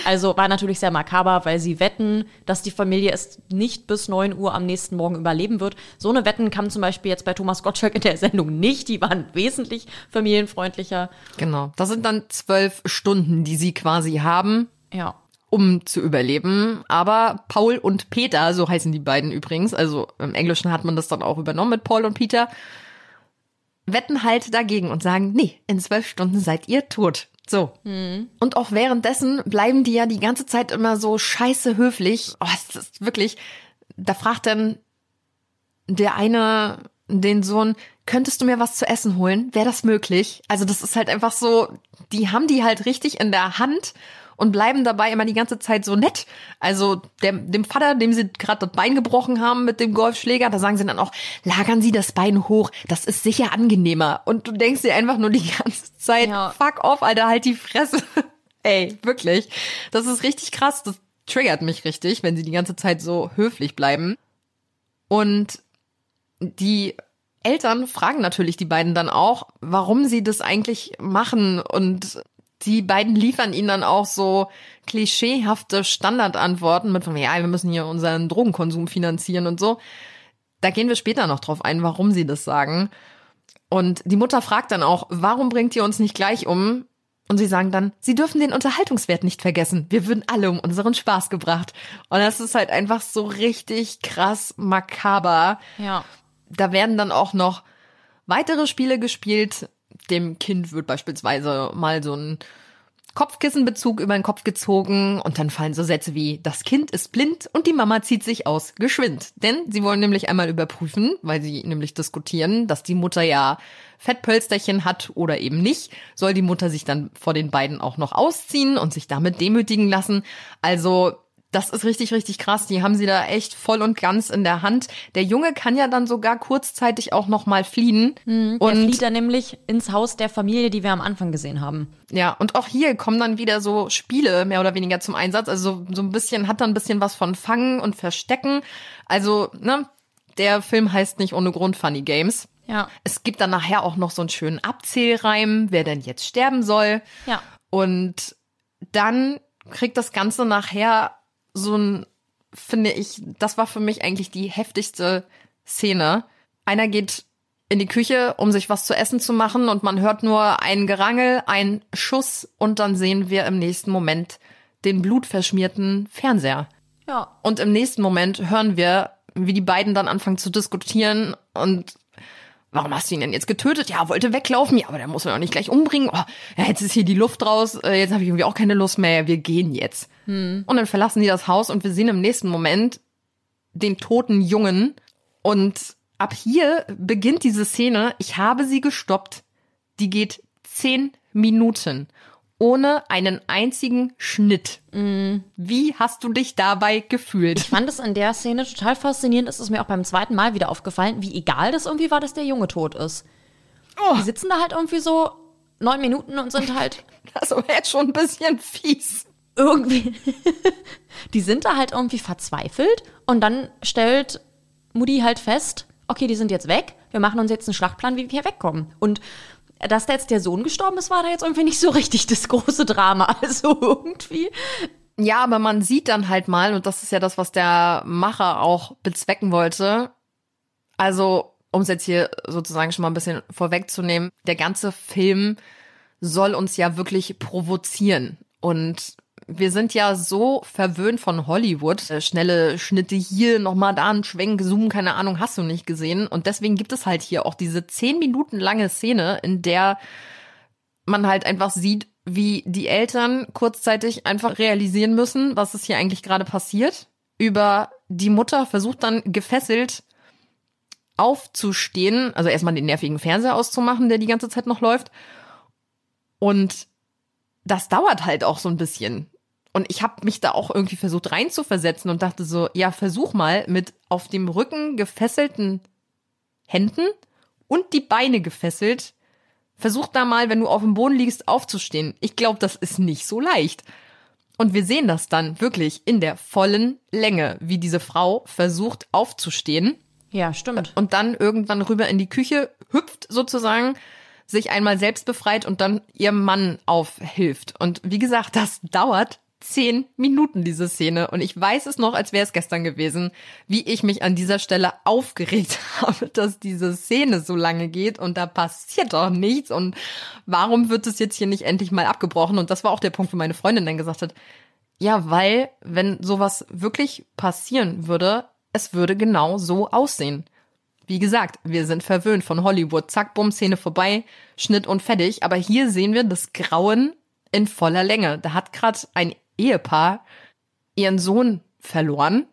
Also war natürlich sehr makaber, weil sie wetten, dass die Familie es nicht bis 9 Uhr am nächsten Morgen überleben wird. So eine Wetten kam zum Beispiel jetzt bei Thomas Gottschalk in der Sendung nicht. Die waren wesentlich familienfreundlicher. Genau. Das sind dann zwölf Stunden, die sie quasi haben, Ja. Um zu überleben. Aber Paul und Peter, so heißen die beiden übrigens, also im Englischen hat man das dann auch übernommen mit Paul und Peter, wetten halt dagegen und sagen, nee, in zwölf Stunden seid ihr tot. So. Und auch währenddessen bleiben die ja die ganze Zeit immer so scheiße höflich. Oh, es ist wirklich, da fragt dann der eine den Sohn, könntest du mir was zu essen holen? Wäre das möglich? Also das ist halt einfach so, die haben die halt richtig in der Hand und bleiben dabei immer die ganze Zeit so nett. Also der, dem Vater, dem sie gerade das Bein gebrochen haben mit dem Golfschläger, da sagen sie dann auch, lagern Sie das Bein hoch, das ist sicher angenehmer. Und du denkst dir einfach nur die ganze Zeit, fuck off, Alter, halt die Fresse. [laughs] Ey, wirklich. Das ist richtig krass. Das triggert mich richtig, wenn sie die ganze Zeit so höflich bleiben. Und die Eltern fragen natürlich die beiden dann auch, warum sie das eigentlich machen. Und die beiden liefern ihnen dann auch so klischeehafte Standardantworten mit von, ja, wir müssen hier unseren Drogenkonsum finanzieren und so. Da gehen wir später noch drauf ein, warum sie das sagen. Und die Mutter fragt dann auch, warum bringt ihr uns nicht gleich um? Und sie sagen dann, sie dürfen den Unterhaltungswert nicht vergessen. Wir würden alle um unseren Spaß gebracht. Und das ist halt einfach so richtig krass makaber. Ja. Da werden dann auch noch weitere Spiele gespielt. Dem Kind wird beispielsweise mal so ein Kopfkissenbezug über den Kopf gezogen und dann fallen so Sätze wie, das Kind ist blind und die Mama zieht sich aus, geschwind. Denn sie wollen nämlich einmal überprüfen, weil sie nämlich diskutieren, dass die Mutter ja Fettpölsterchen hat oder eben nicht, soll die Mutter sich dann vor den beiden auch noch ausziehen und sich damit demütigen lassen. Also das ist richtig, richtig krass. Die haben sie da echt voll und ganz in der Hand. Der Junge kann ja dann sogar kurzzeitig auch noch mal fliehen. Der flieht dann nämlich ins Haus der Familie, die wir am Anfang gesehen haben. Ja, und auch hier kommen dann wieder so Spiele mehr oder weniger zum Einsatz. Also so ein bisschen, hat dann ein bisschen was von Fangen und Verstecken. Also, ne, der Film heißt nicht ohne Grund Funny Games. Ja. Es gibt dann nachher auch noch so einen schönen Abzählreim, wer denn jetzt sterben soll. Ja. Und dann kriegt das Ganze nachher so ein, finde ich, das war für mich eigentlich die heftigste Szene. Einer geht in die Küche, um sich was zu essen zu machen und man hört nur ein Gerangel, ein Schuss und dann sehen wir im nächsten Moment den blutverschmierten Fernseher. Ja. Und im nächsten Moment hören wir, wie die beiden dann anfangen zu diskutieren und Warum hast du ihn denn jetzt getötet? Ja, wollte weglaufen. Ja, aber der muss man auch nicht gleich umbringen. Oh, ja, jetzt ist hier die Luft raus. Äh, Jetzt habe ich irgendwie auch keine Lust mehr. Wir gehen jetzt. Hm. Und dann verlassen die das Haus und wir sehen im nächsten Moment den toten Jungen. Und ab hier beginnt diese Szene. Ich habe sie gestoppt. Die geht zehn Minuten. Ohne einen einzigen Schnitt. Wie hast du dich dabei gefühlt? Ich fand es in der Szene total faszinierend. Es ist mir auch beim zweiten Mal wieder aufgefallen, wie egal das irgendwie war, dass der Junge tot ist. Die sitzen da halt irgendwie so neun Minuten und sind halt. [laughs] Das aber jetzt schon ein bisschen fies. irgendwie, [laughs] die sind da halt irgendwie verzweifelt und dann stellt Mutti halt fest, okay, die sind jetzt weg, wir machen uns jetzt einen Schlachtplan, wie wir hier wegkommen. Und dass da jetzt der Sohn gestorben ist, war da jetzt irgendwie nicht so richtig das große Drama. [laughs] Also irgendwie. Ja, aber man sieht dann halt mal, und das ist ja das, was der Macher auch bezwecken wollte. Also, um es jetzt hier sozusagen schon mal ein bisschen vorwegzunehmen, der ganze Film soll uns ja wirklich provozieren. Und wir sind ja so verwöhnt von Hollywood. Äh, schnelle Schnitte hier, nochmal da ein Schwenk, Zoom, keine Ahnung, hast du nicht gesehen. Und deswegen gibt es halt hier auch diese zehn Minuten lange Szene, in der man halt einfach sieht, wie die Eltern kurzzeitig einfach realisieren müssen, was ist hier eigentlich gerade passiert. Über die Mutter versucht dann gefesselt aufzustehen, also erstmal den nervigen Fernseher auszumachen, der die ganze Zeit noch läuft. Und das dauert halt auch so ein bisschen. Und ich habe mich da auch irgendwie versucht reinzuversetzen und dachte so, ja, versuch mal mit auf dem Rücken gefesselten Händen und die Beine gefesselt. Versuch da mal, wenn du auf dem Boden liegst, aufzustehen. Ich glaube, das ist nicht so leicht. Und wir sehen das dann wirklich in der vollen Länge, wie diese Frau versucht aufzustehen. Ja, stimmt. Und dann irgendwann rüber in die Küche hüpft sozusagen sich einmal selbst befreit und dann ihrem Mann aufhilft. Und wie gesagt, das dauert zehn Minuten, diese Szene. Und ich weiß es noch, als wäre es gestern gewesen, wie ich mich an dieser Stelle aufgeregt [laughs] habe, dass diese Szene so lange geht und da passiert doch nichts. Und warum wird es jetzt hier nicht endlich mal abgebrochen? Und das war auch der Punkt, wo meine Freundin dann gesagt hat, ja, weil, wenn sowas wirklich passieren würde, es würde genau so aussehen. Wie gesagt, wir sind verwöhnt von Hollywood. Zack, bumm, Szene vorbei, Schnitt und fertig. Aber hier sehen wir das Grauen in voller Länge. Da hat gerade ein Ehepaar ihren Sohn verloren.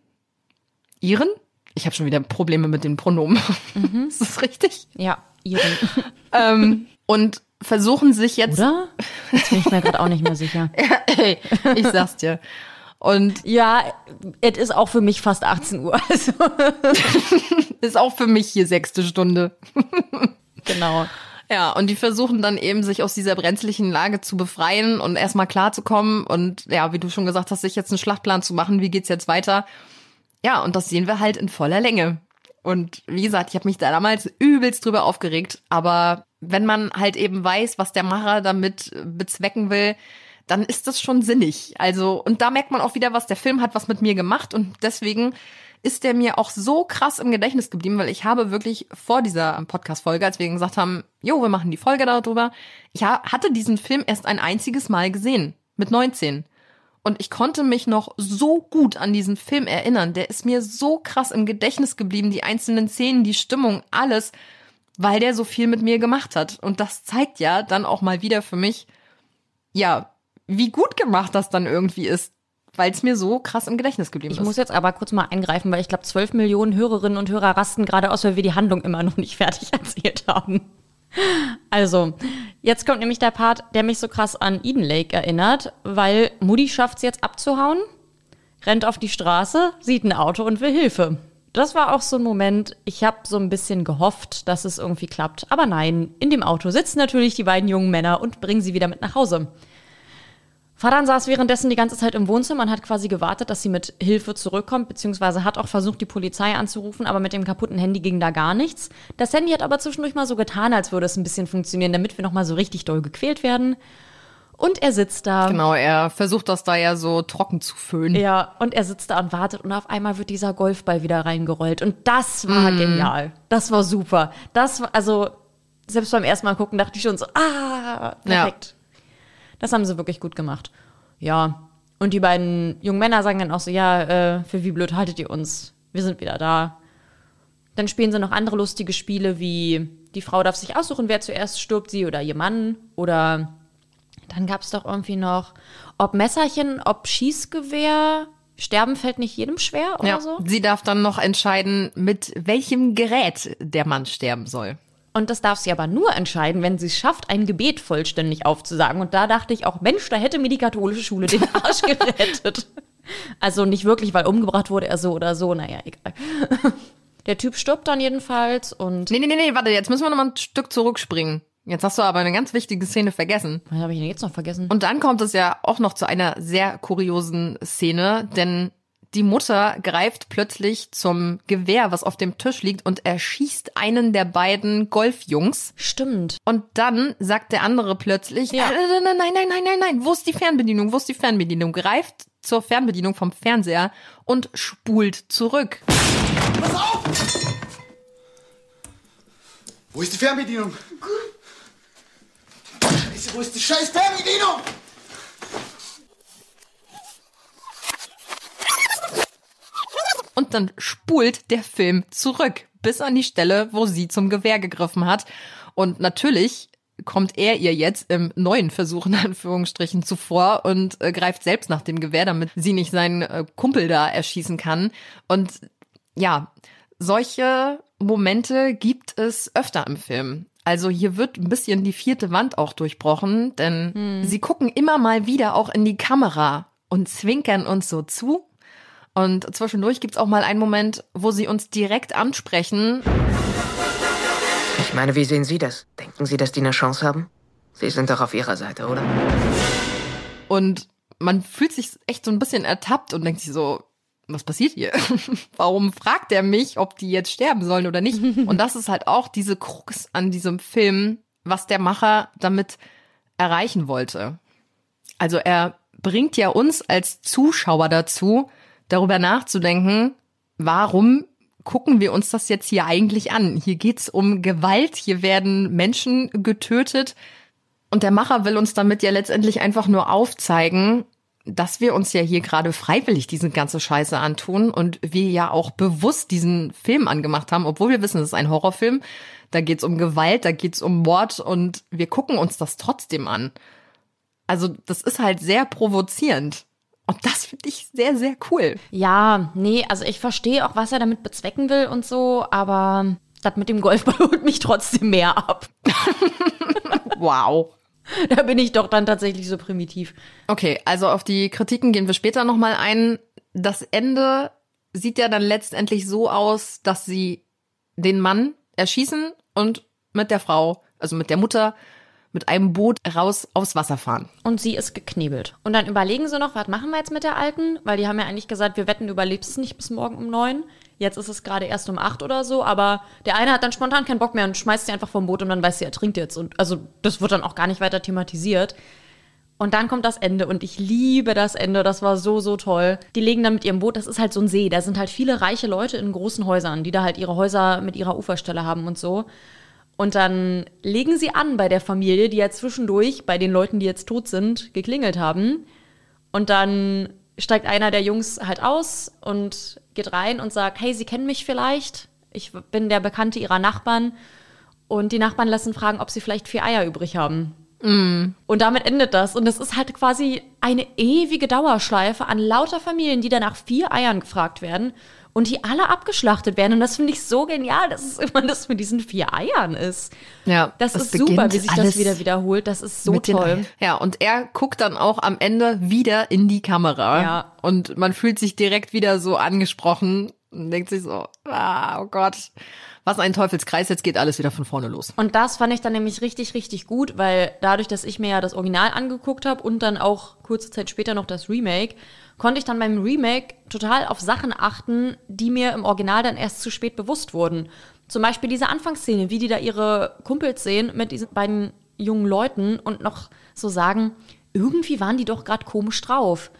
Ihren? Ich habe schon wieder Probleme mit den Pronomen. Mhm. [laughs] Ist das richtig? Ja, ihren. [laughs] ähm, und versuchen sich jetzt. Oder? Jetzt bin ich mir gerade auch nicht mehr sicher. [laughs] Ey, ich sag's dir. Und ja, es ist auch für mich fast 18 Uhr. Also. ist auch für mich hier sechste Stunde. genau. Ja, und die versuchen dann eben, sich aus dieser brenzlichen Lage zu befreien und erstmal klarzukommen und ja, wie du schon gesagt hast, sich jetzt einen Schlachtplan zu machen, wie geht's jetzt weiter. Ja, und das sehen wir halt in voller Länge. Und wie gesagt, ich habe mich da damals übelst drüber aufgeregt, aber wenn man halt eben weiß, was der Macher damit bezwecken will, dann ist das schon sinnig. Also, und da merkt man auch wieder, was der Film hat, was mit mir gemacht. Und deswegen ist der mir auch so krass im Gedächtnis geblieben, weil ich habe wirklich vor dieser Podcast-Folge, als wir gesagt haben, jo, wir machen die Folge darüber, ich hatte diesen Film erst ein einziges Mal gesehen. Mit 19. Und ich konnte mich noch so gut an diesen Film erinnern. Der ist mir so krass im Gedächtnis geblieben, die einzelnen Szenen, die Stimmung, alles, weil der so viel mit mir gemacht hat. Und das zeigt ja dann auch mal wieder für mich, ja, wie gut gemacht das dann irgendwie ist, weil es mir so krass im Gedächtnis geblieben ich ist. Ich muss jetzt aber kurz mal eingreifen, weil ich glaube, 12 Millionen Hörerinnen und Hörer rasten gerade aus, weil wir die Handlung immer noch nicht [laughs] fertig erzählt haben. Also, jetzt kommt nämlich der Part, der mich so krass an Eden Lake erinnert, weil Moody schafft es jetzt abzuhauen, rennt auf die Straße, sieht ein Auto und will Hilfe. Das war auch so ein Moment, ich habe so ein bisschen gehofft, dass es irgendwie klappt. Aber nein, in dem Auto sitzen natürlich die beiden jungen Männer und bringen sie wieder mit nach Hause. Fadan saß währenddessen die ganze Zeit im Wohnzimmer und hat quasi gewartet, dass sie mit Hilfe zurückkommt, beziehungsweise hat auch versucht, die Polizei anzurufen, aber mit dem kaputten Handy ging da gar nichts. Das Handy hat aber zwischendurch mal so getan, als würde es ein bisschen funktionieren, damit wir nochmal so richtig doll gequält werden. Und er sitzt da. Genau, er versucht das da ja so trocken zu föhnen. Ja, und er sitzt da und wartet und auf einmal wird dieser Golfball wieder reingerollt. Und das war mm. genial. Das war super. Das war, also, selbst beim ersten Mal gucken dachte ich schon so, ah, perfekt. Ja. Das haben sie wirklich gut gemacht. Ja. Und die beiden jungen Männer sagen dann auch so, ja, äh, für wie blöd haltet ihr uns? Wir sind wieder da. Dann spielen sie noch andere lustige Spiele, wie die Frau darf sich aussuchen, wer zuerst stirbt, sie oder ihr Mann. Oder dann gab es doch irgendwie noch, ob Messerchen, ob Schießgewehr. Sterben fällt nicht jedem schwer oder ja, so. Sie darf dann noch entscheiden, mit welchem Gerät der Mann sterben soll. Und das darf sie aber nur entscheiden, wenn sie es schafft, ein Gebet vollständig aufzusagen. Und da dachte ich auch, Mensch, da hätte mir die katholische Schule den Arsch [laughs] gerettet. also nicht wirklich, weil umgebracht wurde er so oder so, naja, egal. Der Typ stirbt dann jedenfalls und. Nee, nee, nee, nee, warte, jetzt müssen wir noch mal ein Stück zurückspringen. Jetzt hast du aber eine ganz wichtige Szene vergessen. Was habe ich denn jetzt noch vergessen? Und dann kommt es ja auch noch zu einer sehr kuriosen Szene, denn die Mutter greift plötzlich zum Gewehr, was auf dem Tisch liegt, und erschießt einen der beiden Golfjungs. Stimmt. Und dann sagt der andere plötzlich, Ja. äh, nein, nein, nein, nein, nein, nein, wo ist die Fernbedienung? Wo ist die Fernbedienung? Greift zur Fernbedienung vom Fernseher und spult zurück. Wo ist die Fernbedienung? Scheiße, wo ist die scheiß Fernbedienung? Und dann spult der Film zurück bis an die Stelle, wo sie zum Gewehr gegriffen hat. Und natürlich kommt er ihr jetzt im neuen Versuch in Anführungsstrichen zuvor und äh, greift selbst nach dem Gewehr, damit sie nicht seinen äh, Kumpel da erschießen kann. Und ja, solche Momente gibt es öfter im Film. Also hier wird ein bisschen die vierte Wand auch durchbrochen, denn sie gucken immer mal wieder auch in die Kamera und zwinkern uns so zu. Und zwischendurch gibt's auch mal einen Moment, wo sie uns direkt ansprechen. Ich meine, wie sehen Sie das? Denken Sie, dass die eine Chance haben? Sie sind doch auf Ihrer Seite, oder? Und man fühlt sich echt so ein bisschen ertappt und denkt sich so, was passiert hier? [laughs] Warum fragt er mich, ob die jetzt sterben sollen oder nicht? Und das ist halt auch diese Krux an diesem Film, was der Macher damit erreichen wollte. Also er bringt ja uns als Zuschauer dazu, darüber nachzudenken, warum gucken wir uns das jetzt hier eigentlich an? Hier geht's um Gewalt, hier werden Menschen getötet und der Macher will uns damit ja letztendlich einfach nur aufzeigen, dass wir uns ja hier gerade freiwillig diese ganze Scheiße antun und wir ja auch bewusst diesen Film angemacht haben, obwohl wir wissen, es ist ein Horrorfilm. Da geht's um Gewalt, da geht's um Mord und wir gucken uns das trotzdem an. Also das ist halt sehr provozierend. Und das finde ich sehr, sehr cool. Ja, nee, also ich verstehe auch, was er damit bezwecken will und so, aber das mit dem Golfball [laughs] holt mich trotzdem mehr ab. [laughs] [laughs] wow. Da bin ich doch dann tatsächlich so primitiv. Okay, also auf die Kritiken gehen wir später nochmal ein. Das Ende sieht ja dann letztendlich so aus, dass sie den Mann erschießen und mit der Frau, also mit der Mutter, mit einem Boot raus aufs Wasser fahren. Und sie ist geknebelt. Und dann überlegen sie noch, was machen wir jetzt mit der Alten? Weil die haben ja eigentlich gesagt, wir wetten, du überlebst es nicht bis morgen um neun. Jetzt ist es gerade erst um acht oder so, aber der eine hat dann spontan keinen Bock mehr und schmeißt sie einfach vom Boot und dann weiß sie, er trinkt jetzt. Und also das wird dann auch gar nicht weiter thematisiert. Und dann kommt das Ende und ich liebe das Ende, das war so, so toll. Die legen dann mit ihrem Boot, das ist halt so ein See, da sind halt viele reiche Leute in großen Häusern, die da halt ihre Häuser mit ihrer Uferstelle haben und so. Und dann legen sie an bei der Familie, die ja zwischendurch bei den Leuten, die jetzt tot sind, geklingelt haben. Und dann steigt einer der Jungs halt aus und geht rein und sagt, hey, Sie kennen mich vielleicht? Ich bin der Bekannte Ihrer Nachbarn. Und die Nachbarn lassen fragen, ob sie vielleicht vier Eier übrig haben. Mm. Und damit endet das. Und es ist halt quasi eine ewige Dauerschleife an lauter Familien, die dann nach vier Eiern gefragt werden und die alle abgeschlachtet werden. Und das finde ich so genial, dass es immer das mit diesen vier Eiern ist. Ja, Das ist super, wie sich das wieder wiederholt. Das ist so toll. Ja, und er guckt dann auch am Ende wieder in die Kamera. Ja. Und man fühlt sich direkt wieder so angesprochen und denkt sich so, ah, oh Gott, was ein Teufelskreis, jetzt geht alles wieder von vorne los. Und das fand ich dann nämlich richtig, richtig gut, weil dadurch, dass ich mir ja das Original angeguckt habe und dann auch kurze Zeit später noch das Remake, konnte ich dann beim Remake total auf Sachen achten, die mir im Original dann erst zu spät bewusst wurden. Zum Beispiel diese Anfangsszene, wie die da ihre Kumpels sehen mit diesen beiden jungen Leuten und noch so sagen, irgendwie waren die doch gerade komisch drauf.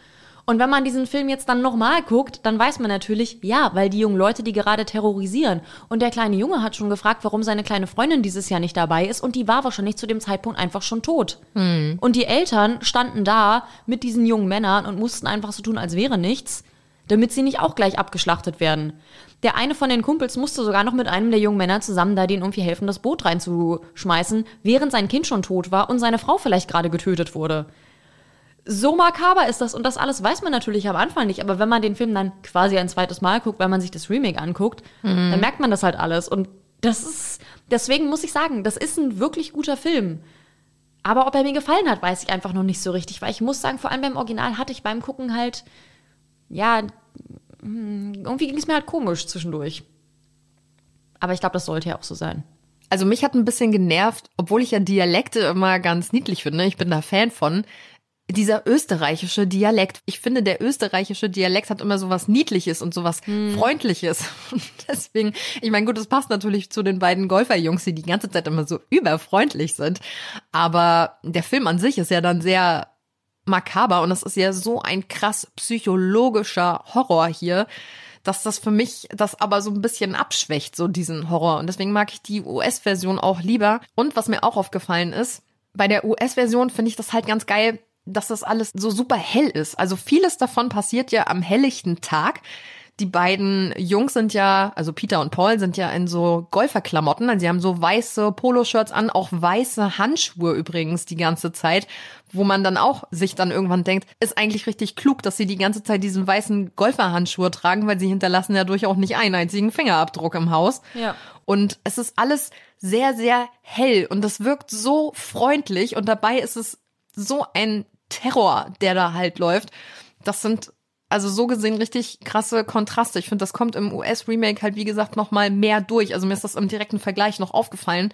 Und wenn man diesen Film jetzt dann nochmal guckt, dann weiß man natürlich, ja, weil die jungen Leute die gerade terrorisieren. Und der kleine Junge hat schon gefragt, warum seine kleine Freundin dieses Jahr nicht dabei ist. Und die war wahrscheinlich zu dem Zeitpunkt einfach schon tot. Hm. Und die Eltern standen da mit diesen jungen Männern und mussten einfach so tun, als wäre nichts, damit sie nicht auch gleich abgeschlachtet werden. Der eine von den Kumpels musste sogar noch mit einem der jungen Männer zusammen da denen irgendwie helfen, das Boot reinzuschmeißen, während sein Kind schon tot war und seine Frau vielleicht gerade getötet wurde so makaber ist das und das alles weiß man natürlich am Anfang nicht, aber wenn man den Film dann quasi ein zweites Mal guckt, wenn man sich das Remake anguckt, Mhm. dann merkt man das halt alles und das ist deswegen muss ich sagen, das ist ein wirklich guter Film. Aber ob er mir gefallen hat, weiß ich einfach noch nicht so richtig, weil ich muss sagen, vor allem beim Original hatte ich beim Gucken halt ja hm, irgendwie ging es mir halt komisch zwischendurch. Aber ich glaube, das sollte ja auch so sein. Also mich hat ein bisschen genervt, obwohl ich ja Dialekte immer ganz niedlich finde. Ich bin da Fan von. Dieser österreichische Dialekt. Ich finde, der österreichische Dialekt hat immer so was Niedliches und so was Freundliches. Und [laughs] deswegen, ich meine, gut, das passt natürlich zu den beiden Golferjungs, die die ganze Zeit immer so überfreundlich sind. Aber der Film an sich ist ja dann sehr makaber und das ist ja so ein krass psychologischer Horror hier, dass das für mich das aber so ein bisschen abschwächt, so diesen Horror. Und deswegen mag ich die US-Version auch lieber. Und was mir auch aufgefallen ist, bei der US-Version finde ich das halt ganz geil, dass das alles so super hell ist. Also vieles davon passiert ja am helllichten Tag. Die beiden Jungs sind ja, also Peter und Paul sind ja in so Golferklamotten. Also sie haben so weiße Poloshirts an, auch weiße Handschuhe übrigens die ganze Zeit, wo man dann auch sich dann irgendwann denkt, ist eigentlich richtig klug, dass sie die ganze Zeit diesen weißen Golferhandschuhe tragen, weil sie hinterlassen ja durchaus nicht einen einzigen Fingerabdruck im Haus. Ja. Und es ist alles sehr, sehr hell und das wirkt so freundlich und dabei ist es so ein Terror, der da halt läuft. Das sind also so gesehen richtig krasse Kontraste. Ich finde, das kommt im US-Remake halt, wie gesagt, noch mal mehr durch. Also mir ist das im direkten Vergleich noch aufgefallen,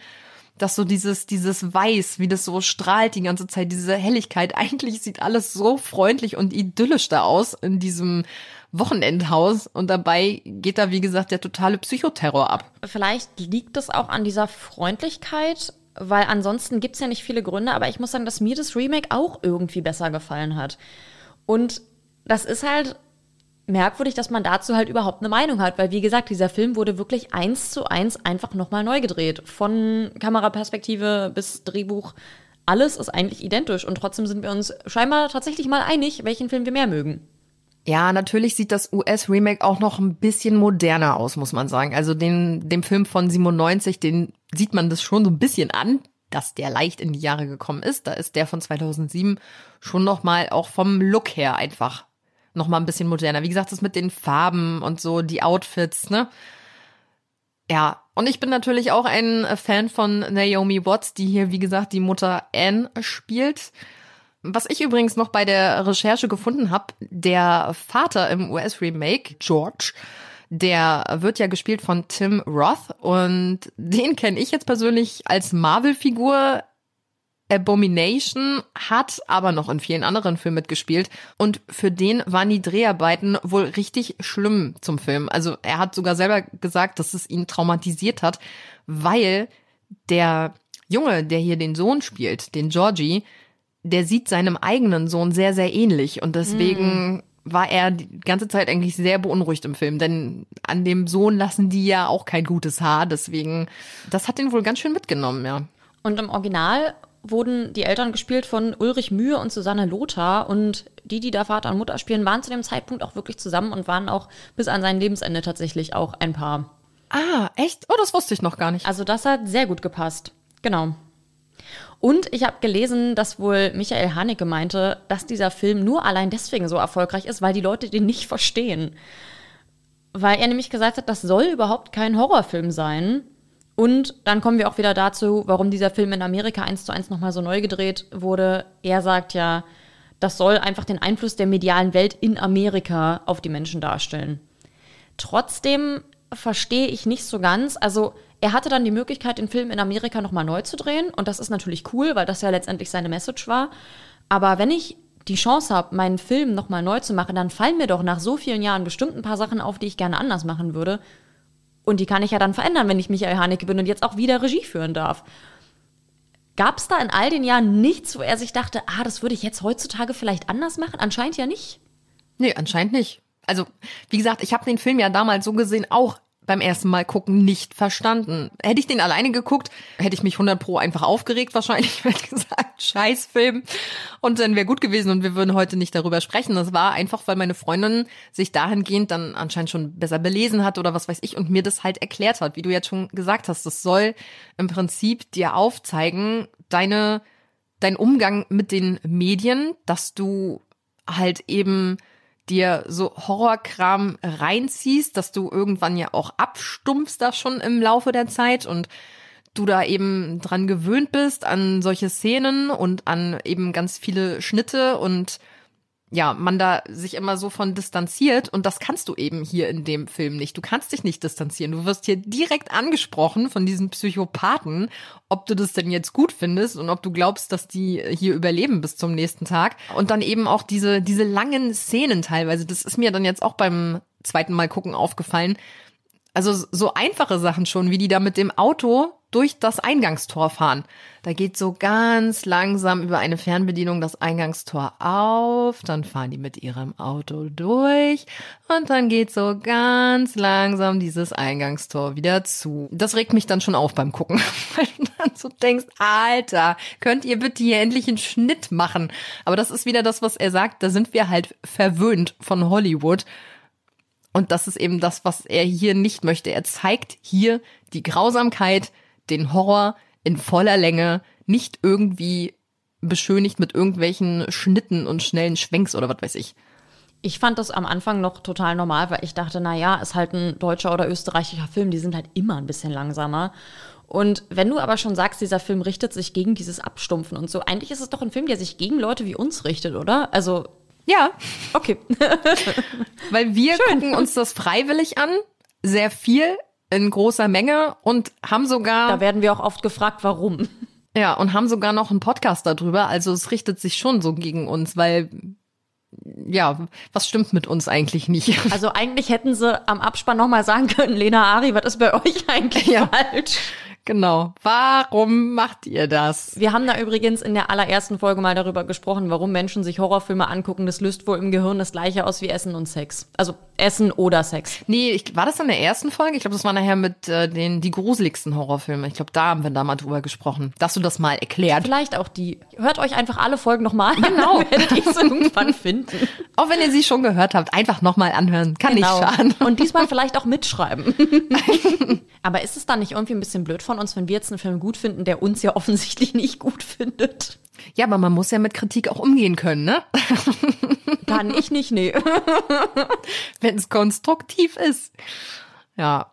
dass so dieses, dieses Weiß, wie das so strahlt die ganze Zeit, diese Helligkeit. [laughs] Eigentlich sieht alles so freundlich und idyllisch da aus in diesem Wochenendhaus. Und dabei geht da, wie gesagt, der totale Psychoterror ab. Vielleicht liegt es auch an dieser Freundlichkeit, weil ansonsten gibt es ja nicht viele Gründe, aber ich muss sagen, dass mir das Remake auch irgendwie besser gefallen hat. Und das ist halt merkwürdig, dass man dazu halt überhaupt eine Meinung hat, weil wie gesagt, dieser Film wurde wirklich eins zu eins einfach nochmal neu gedreht. Von Kameraperspektive bis Drehbuch. Alles ist eigentlich identisch und trotzdem sind wir uns scheinbar tatsächlich mal einig, welchen Film wir mehr mögen. Ja, natürlich sieht das US-Remake auch noch ein bisschen moderner aus, muss man sagen. Also den, dem Film von 97, den sieht man das schon so ein bisschen an, dass der leicht in die Jahre gekommen ist. Da ist der von 2007 schon noch mal auch vom Look her einfach noch mal ein bisschen moderner. Wie gesagt, das mit den Farben und so, die Outfits, ne? Ja, und ich bin natürlich auch ein Fan von Naomi Watts, die hier, wie gesagt, die Mutter Anne spielt. Was ich übrigens noch bei der Recherche gefunden habe, der Vater im US-Remake, George, der wird ja gespielt von Tim Roth und den kenne ich jetzt persönlich als Marvel-Figur. Abomination hat aber noch in vielen anderen Filmen mitgespielt und für den waren die Dreharbeiten wohl richtig schlimm zum Film. Also er hat sogar selber gesagt, dass es ihn traumatisiert hat, weil der Junge, der hier den Sohn spielt, den Georgie, der sieht seinem eigenen Sohn sehr, sehr ähnlich und deswegen mm. war er die ganze Zeit eigentlich sehr beunruhigt im Film, denn an dem Sohn lassen die ja auch kein gutes Haar, deswegen, das hat ihn wohl ganz schön mitgenommen, ja. Und im Original wurden die Eltern gespielt von Ulrich Mühe und Susanne Lothar und die, die da Vater und Mutter spielen, waren zu dem Zeitpunkt auch wirklich zusammen und waren auch bis an sein Lebensende tatsächlich auch ein Paar. Ah, echt? Oh, das wusste ich noch gar nicht. Also das hat sehr gut gepasst. Genau. Und ich habe gelesen, dass wohl Michael Haneke meinte, dass dieser Film nur allein deswegen so erfolgreich ist, weil die Leute den nicht verstehen. Weil er nämlich gesagt hat, das soll überhaupt kein Horrorfilm sein. Und dann kommen wir auch wieder dazu, warum dieser Film in Amerika eins zu eins nochmal so neu gedreht wurde. Er sagt ja, das soll einfach den Einfluss der medialen Welt in Amerika auf die Menschen darstellen. Trotzdem verstehe ich nicht so ganz. Also er hatte dann die Möglichkeit, den Film in Amerika nochmal neu zu drehen. Und das ist natürlich cool, weil das ja letztendlich seine Message war. Aber wenn ich die Chance habe, meinen Film nochmal neu zu machen, dann fallen mir doch nach so vielen Jahren bestimmt ein paar Sachen auf, die ich gerne anders machen würde. Und die kann ich ja dann verändern, wenn ich Michael Haneke bin und jetzt auch wieder Regie führen darf. Gab es da in all den Jahren nichts, wo er sich dachte, ah, das würde ich jetzt heutzutage vielleicht anders machen? Anscheinend ja nicht. Nee, anscheinend nicht. Also, wie gesagt, ich habe den Film ja damals so gesehen auch beim ersten Mal gucken nicht verstanden. Hätte ich den alleine geguckt, hätte ich mich 100 pro einfach aufgeregt wahrscheinlich, [laughs] hätte gesagt, scheiß Film. Und dann wäre gut gewesen und wir würden heute nicht darüber sprechen. Das war einfach, weil meine Freundin sich dahingehend dann anscheinend schon besser belesen hat oder was weiß ich und mir das halt erklärt hat, wie du jetzt schon gesagt hast. Das soll im Prinzip dir aufzeigen, deine, dein Umgang mit den Medien, dass du halt eben dir so Horrorkram reinziehst, dass du irgendwann ja auch abstumpfst da schon im Laufe der Zeit und du da eben dran gewöhnt bist an solche Szenen und an eben ganz viele Schnitte und ja, man da sich immer so von distanziert und das kannst du eben hier in dem Film nicht. Du kannst dich nicht distanzieren. Du wirst hier direkt angesprochen von diesen Psychopathen, ob du das denn jetzt gut findest und ob du glaubst, dass die hier überleben bis zum nächsten Tag. Und dann eben auch diese, diese langen Szenen teilweise. Das ist mir dann jetzt auch beim zweiten Mal gucken aufgefallen. Also so einfache Sachen schon, wie die da mit dem Auto durch das Eingangstor fahren. Da geht so ganz langsam über eine Fernbedienung das Eingangstor auf, dann fahren die mit ihrem Auto durch und dann geht so ganz langsam dieses Eingangstor wieder zu. Das regt mich dann schon auf beim Gucken, [laughs] weil du dann so denkst, Alter, könnt ihr bitte hier endlich einen Schnitt machen? Aber das ist wieder das, was er sagt, da sind wir halt verwöhnt von Hollywood. Und das ist eben das, was er hier nicht möchte. Er zeigt hier die Grausamkeit, den Horror in voller Länge, nicht irgendwie beschönigt mit irgendwelchen Schnitten und schnellen Schwenks oder was weiß ich. Ich fand das am Anfang noch total normal, weil ich dachte, na ja, ist halt ein deutscher oder österreichischer Film, die sind halt immer ein bisschen langsamer. Und wenn du aber schon sagst, dieser Film richtet sich gegen dieses Abstumpfen und so, eigentlich ist es doch ein Film, der sich gegen Leute wie uns richtet, oder? Also ja, okay. [laughs] Weil wir Schön. gucken uns das freiwillig an, sehr viel in großer Menge und haben sogar. Da werden wir auch oft gefragt, warum. Ja, und haben sogar noch einen Podcast darüber. Also es richtet sich schon so gegen uns, weil ja, was stimmt mit uns eigentlich nicht? [laughs] Also eigentlich hätten sie am Abspann nochmal sagen können, Lena Ari, was ist bei euch eigentlich ja. falsch? Genau. Warum macht ihr das? Wir haben da übrigens in der allerersten Folge mal darüber gesprochen, warum Menschen sich Horrorfilme angucken. Das löst wohl im Gehirn das gleiche aus wie Essen und Sex. Also Essen oder Sex. Nee, ich, war das in der ersten Folge? Ich glaube, das war nachher mit äh, den die gruseligsten Horrorfilme. Ich glaube, da haben wir da mal drüber gesprochen. Dass du das mal erklärt. Vielleicht auch die. Hört euch einfach alle Folgen nochmal an. Genau. [laughs] werdet ihr es irgendwann [laughs] finden. Auch wenn ihr sie schon gehört habt, einfach nochmal anhören. Kann genau. nicht schaden. Und diesmal vielleicht auch mitschreiben. [laughs] Aber ist es dann nicht irgendwie ein bisschen blöd von uns, wenn wir jetzt einen Film gut finden, der uns ja [laughs] offensichtlich nicht gut findet? Ja, aber man muss ja mit Kritik auch umgehen können, ne? [laughs] Kann ich nicht, nee. [laughs] wenn es konstruktiv ist. Ja.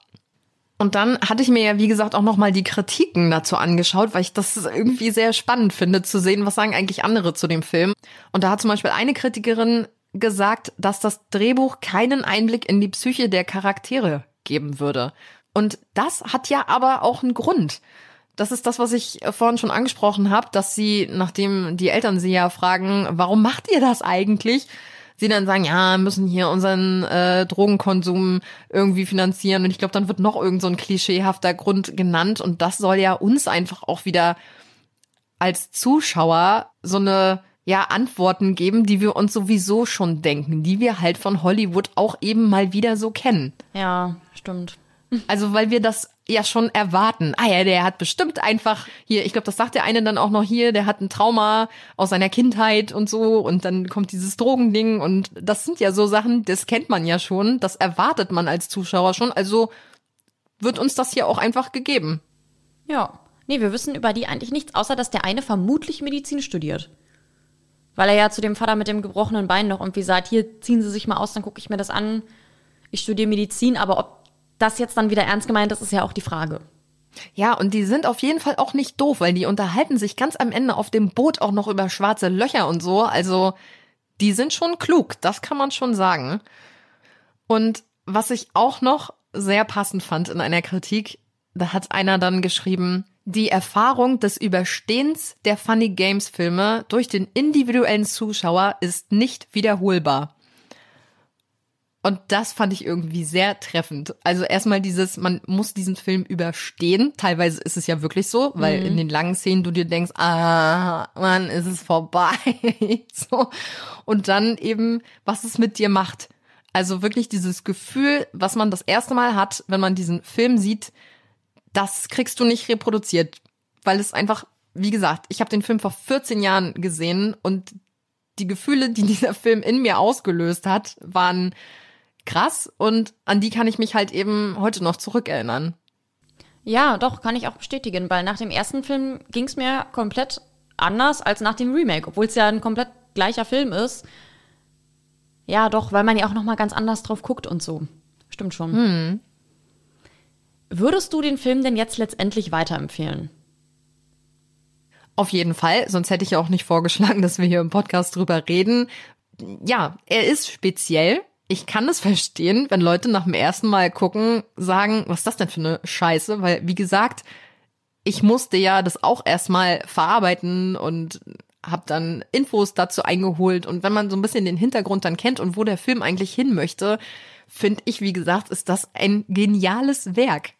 Und dann hatte ich mir ja, wie gesagt, auch nochmal die Kritiken dazu angeschaut, weil ich das irgendwie sehr spannend finde, zu sehen, was sagen eigentlich andere zu dem Film. Und da hat zum Beispiel eine Kritikerin gesagt, dass das Drehbuch keinen Einblick in die Psyche der Charaktere geben würde. Und das hat ja aber auch einen Grund. Das ist das, was ich vorhin schon angesprochen habe, dass sie, nachdem die Eltern sie ja fragen, warum macht ihr das eigentlich? Sie dann sagen, ja, müssen hier unseren äh, Drogenkonsum irgendwie finanzieren. Und ich glaube, dann wird noch irgend so ein klischeehafter Grund genannt. Und das soll ja uns einfach auch wieder als Zuschauer so eine ja Antworten geben, die wir uns sowieso schon denken, die wir halt von Hollywood auch eben mal wieder so kennen. Ja, stimmt. Also, weil wir das ja schon erwarten. Ah ja, der hat bestimmt einfach hier, ich glaube, das sagt der eine dann auch noch hier, der hat ein Trauma aus seiner Kindheit und so und dann kommt dieses Drogending und das sind ja so Sachen, das kennt man ja schon, das erwartet man als Zuschauer schon, also wird uns das hier auch einfach gegeben. Ja. Nee, wir wissen über die eigentlich nichts, außer dass der eine vermutlich Medizin studiert. Weil er ja zu dem Vater mit dem gebrochenen Bein noch irgendwie sagt, hier ziehen Sie sich mal aus, dann gucke ich mir das an. Ich studiere Medizin, aber ob das jetzt dann wieder ernst gemeint ist, ist ja auch die Frage. Ja, und die sind auf jeden Fall auch nicht doof, weil die unterhalten sich ganz am Ende auf dem Boot auch noch über schwarze Löcher und so. Also, die sind schon klug, das kann man schon sagen. Und was ich auch noch sehr passend fand in einer Kritik, da hat einer dann geschrieben, die Erfahrung des Überstehens der Funny Games Filme durch den individuellen Zuschauer ist nicht wiederholbar. Und das fand ich irgendwie sehr treffend. Also erstmal dieses, man muss diesen Film überstehen. Teilweise ist es ja wirklich so, weil mhm. in den langen Szenen du dir denkst, ah, Mann, ist es vorbei. [laughs] so. Und dann eben, was es mit dir macht. Also wirklich dieses Gefühl, was man das erste Mal hat, wenn man diesen Film sieht, das kriegst du nicht reproduziert. Weil es einfach, wie gesagt, ich habe den Film vor 14 Jahren gesehen und die Gefühle, die [laughs] dieser Film in mir ausgelöst hat, waren krass und an die kann ich mich halt eben heute noch zurückerinnern. Ja, doch, kann ich auch bestätigen, weil nach dem ersten Film ging es mir komplett anders als nach dem Remake, obwohl es ja ein komplett gleicher Film ist. Ja, doch, weil man ja auch noch mal ganz anders drauf guckt und so. Stimmt schon. Hm. Würdest du den Film denn jetzt letztendlich weiterempfehlen? Auf jeden Fall, sonst hätte ich ja auch nicht vorgeschlagen, [laughs] dass wir hier im Podcast drüber reden ja, er ist speziell. Ich kann es verstehen, wenn Leute nach dem ersten Mal gucken, sagen, was ist das denn für eine Scheiße? Weil, wie gesagt, ich musste ja das auch erstmal verarbeiten und habe dann Infos dazu eingeholt. Und wenn man so ein bisschen den Hintergrund dann kennt und wo der Film eigentlich hin möchte, finde ich, wie gesagt, ist das ein geniales Werk.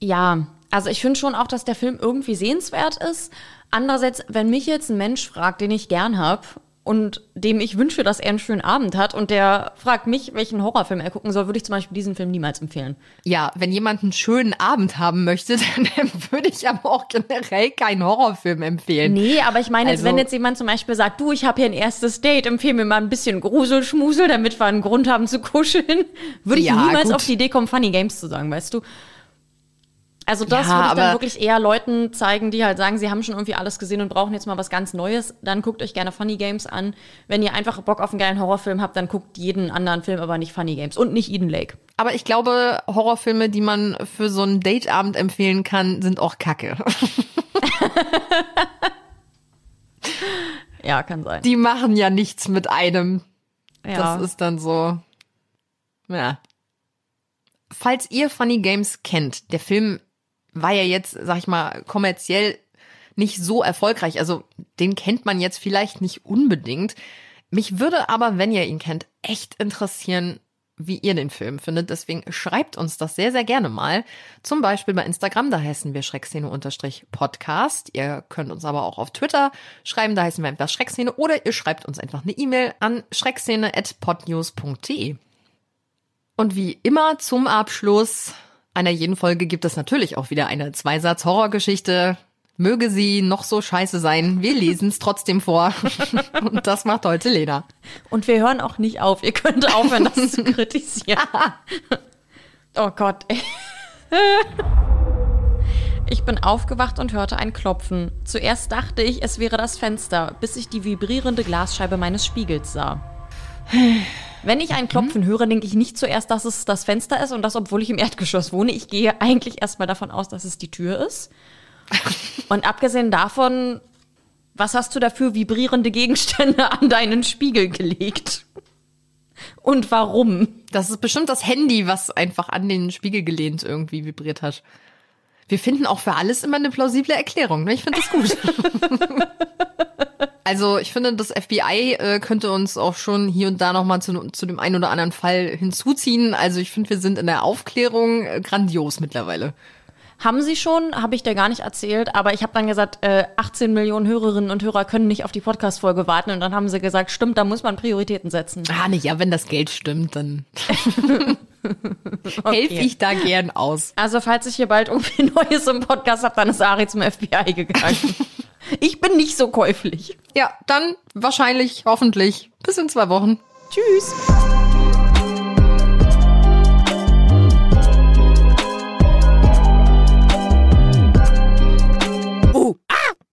Ja, also ich finde schon auch, dass der Film irgendwie sehenswert ist. Andererseits, wenn mich jetzt ein Mensch fragt, den ich gern habe und dem ich wünsche, dass er einen schönen Abend hat und der fragt mich, welchen Horrorfilm er gucken soll, würde ich zum Beispiel diesen Film niemals empfehlen. Ja, wenn jemand einen schönen Abend haben möchte, [laughs] dann würde ich aber auch generell keinen Horrorfilm empfehlen. Nee, aber ich meine, Also- wenn jetzt jemand zum Beispiel sagt, du, ich habe hier ein erstes Date, empfehle mir mal ein bisschen Gruselschmusel, damit wir einen Grund haben zu kuscheln, [laughs] würde ich Ja, niemals gut. auf die Idee kommen, Funny Games zu sagen, weißt du? Also das Ja, würde ich dann wirklich eher Leuten zeigen, die halt sagen, sie haben schon irgendwie alles gesehen und brauchen jetzt mal was ganz Neues. Dann guckt euch gerne Funny Games an. Wenn ihr einfach Bock auf einen geilen Horrorfilm habt, dann guckt jeden anderen Film, aber nicht Funny Games und nicht Eden Lake. Aber ich glaube, Horrorfilme, die man für so einen Dateabend empfehlen kann, sind auch kacke. [laughs] Ja, kann sein. Die machen ja nichts mit einem. Ja. Das ist dann so. Ja. Falls ihr Funny Games kennt, der Film war ja jetzt, sag ich mal, kommerziell nicht so erfolgreich. Also den kennt man jetzt vielleicht nicht unbedingt. Mich würde aber, wenn ihr ihn kennt, echt interessieren, wie ihr den Film findet. Deswegen schreibt uns das sehr, sehr gerne mal. Zum Beispiel bei Instagram, da heißen wir Schreckszene-Podcast. Ihr könnt uns aber auch auf Twitter schreiben, da heißen wir einfach Schreckszene. Oder ihr schreibt uns einfach eine E-Mail an schreckszene.podnews.de. Und wie immer zum Abschluss einer jeden Folge gibt es natürlich auch wieder eine Zweisatz-Horrorgeschichte. Möge sie noch so scheiße sein, wir lesen es trotzdem vor. [laughs] Und das macht heute Lena. Und wir hören auch nicht auf. Ihr könnt aufhören, das zu [laughs] kritisieren. oh Gott. Ich bin aufgewacht und hörte ein Klopfen. Zuerst dachte ich, es wäre das Fenster, bis ich die vibrierende Glasscheibe meines Spiegels sah. Wenn ich ein Klopfen höre, denke ich nicht zuerst, dass es das Fenster ist und das, obwohl ich im Erdgeschoss wohne. Ich gehe eigentlich erstmal davon aus, dass es die Tür ist. [laughs] Und abgesehen davon, was hast du dafür vibrierende Gegenstände an deinen Spiegel gelegt? Und warum? Das ist bestimmt das Handy, was einfach an den Spiegel gelehnt irgendwie vibriert hat. Wir finden auch für alles immer eine plausible Erklärung. Ne? Ich finde das gut. [laughs] also ich finde, das FBI äh, könnte uns auch schon hier und da noch mal zu, zu dem einen oder anderen Fall hinzuziehen. Also ich finde, wir sind in der Aufklärung äh, grandios mittlerweile. Haben sie schon, habe ich dir gar nicht erzählt, aber ich habe dann gesagt, äh, 18 Millionen Hörerinnen und Hörer können nicht auf die Podcast-Folge warten. Und dann haben sie gesagt, stimmt, da muss man Prioritäten setzen. Ah, nee, ja, wenn das Geld stimmt, dann [laughs] helfe ich da gern aus. Also, falls ich hier bald irgendwie [laughs] Neues im Podcast habe, dann ist Ari zum FBI gegangen. [laughs] ich bin nicht so käuflich. Ja, dann wahrscheinlich, hoffentlich, bis in zwei Wochen. Tschüss.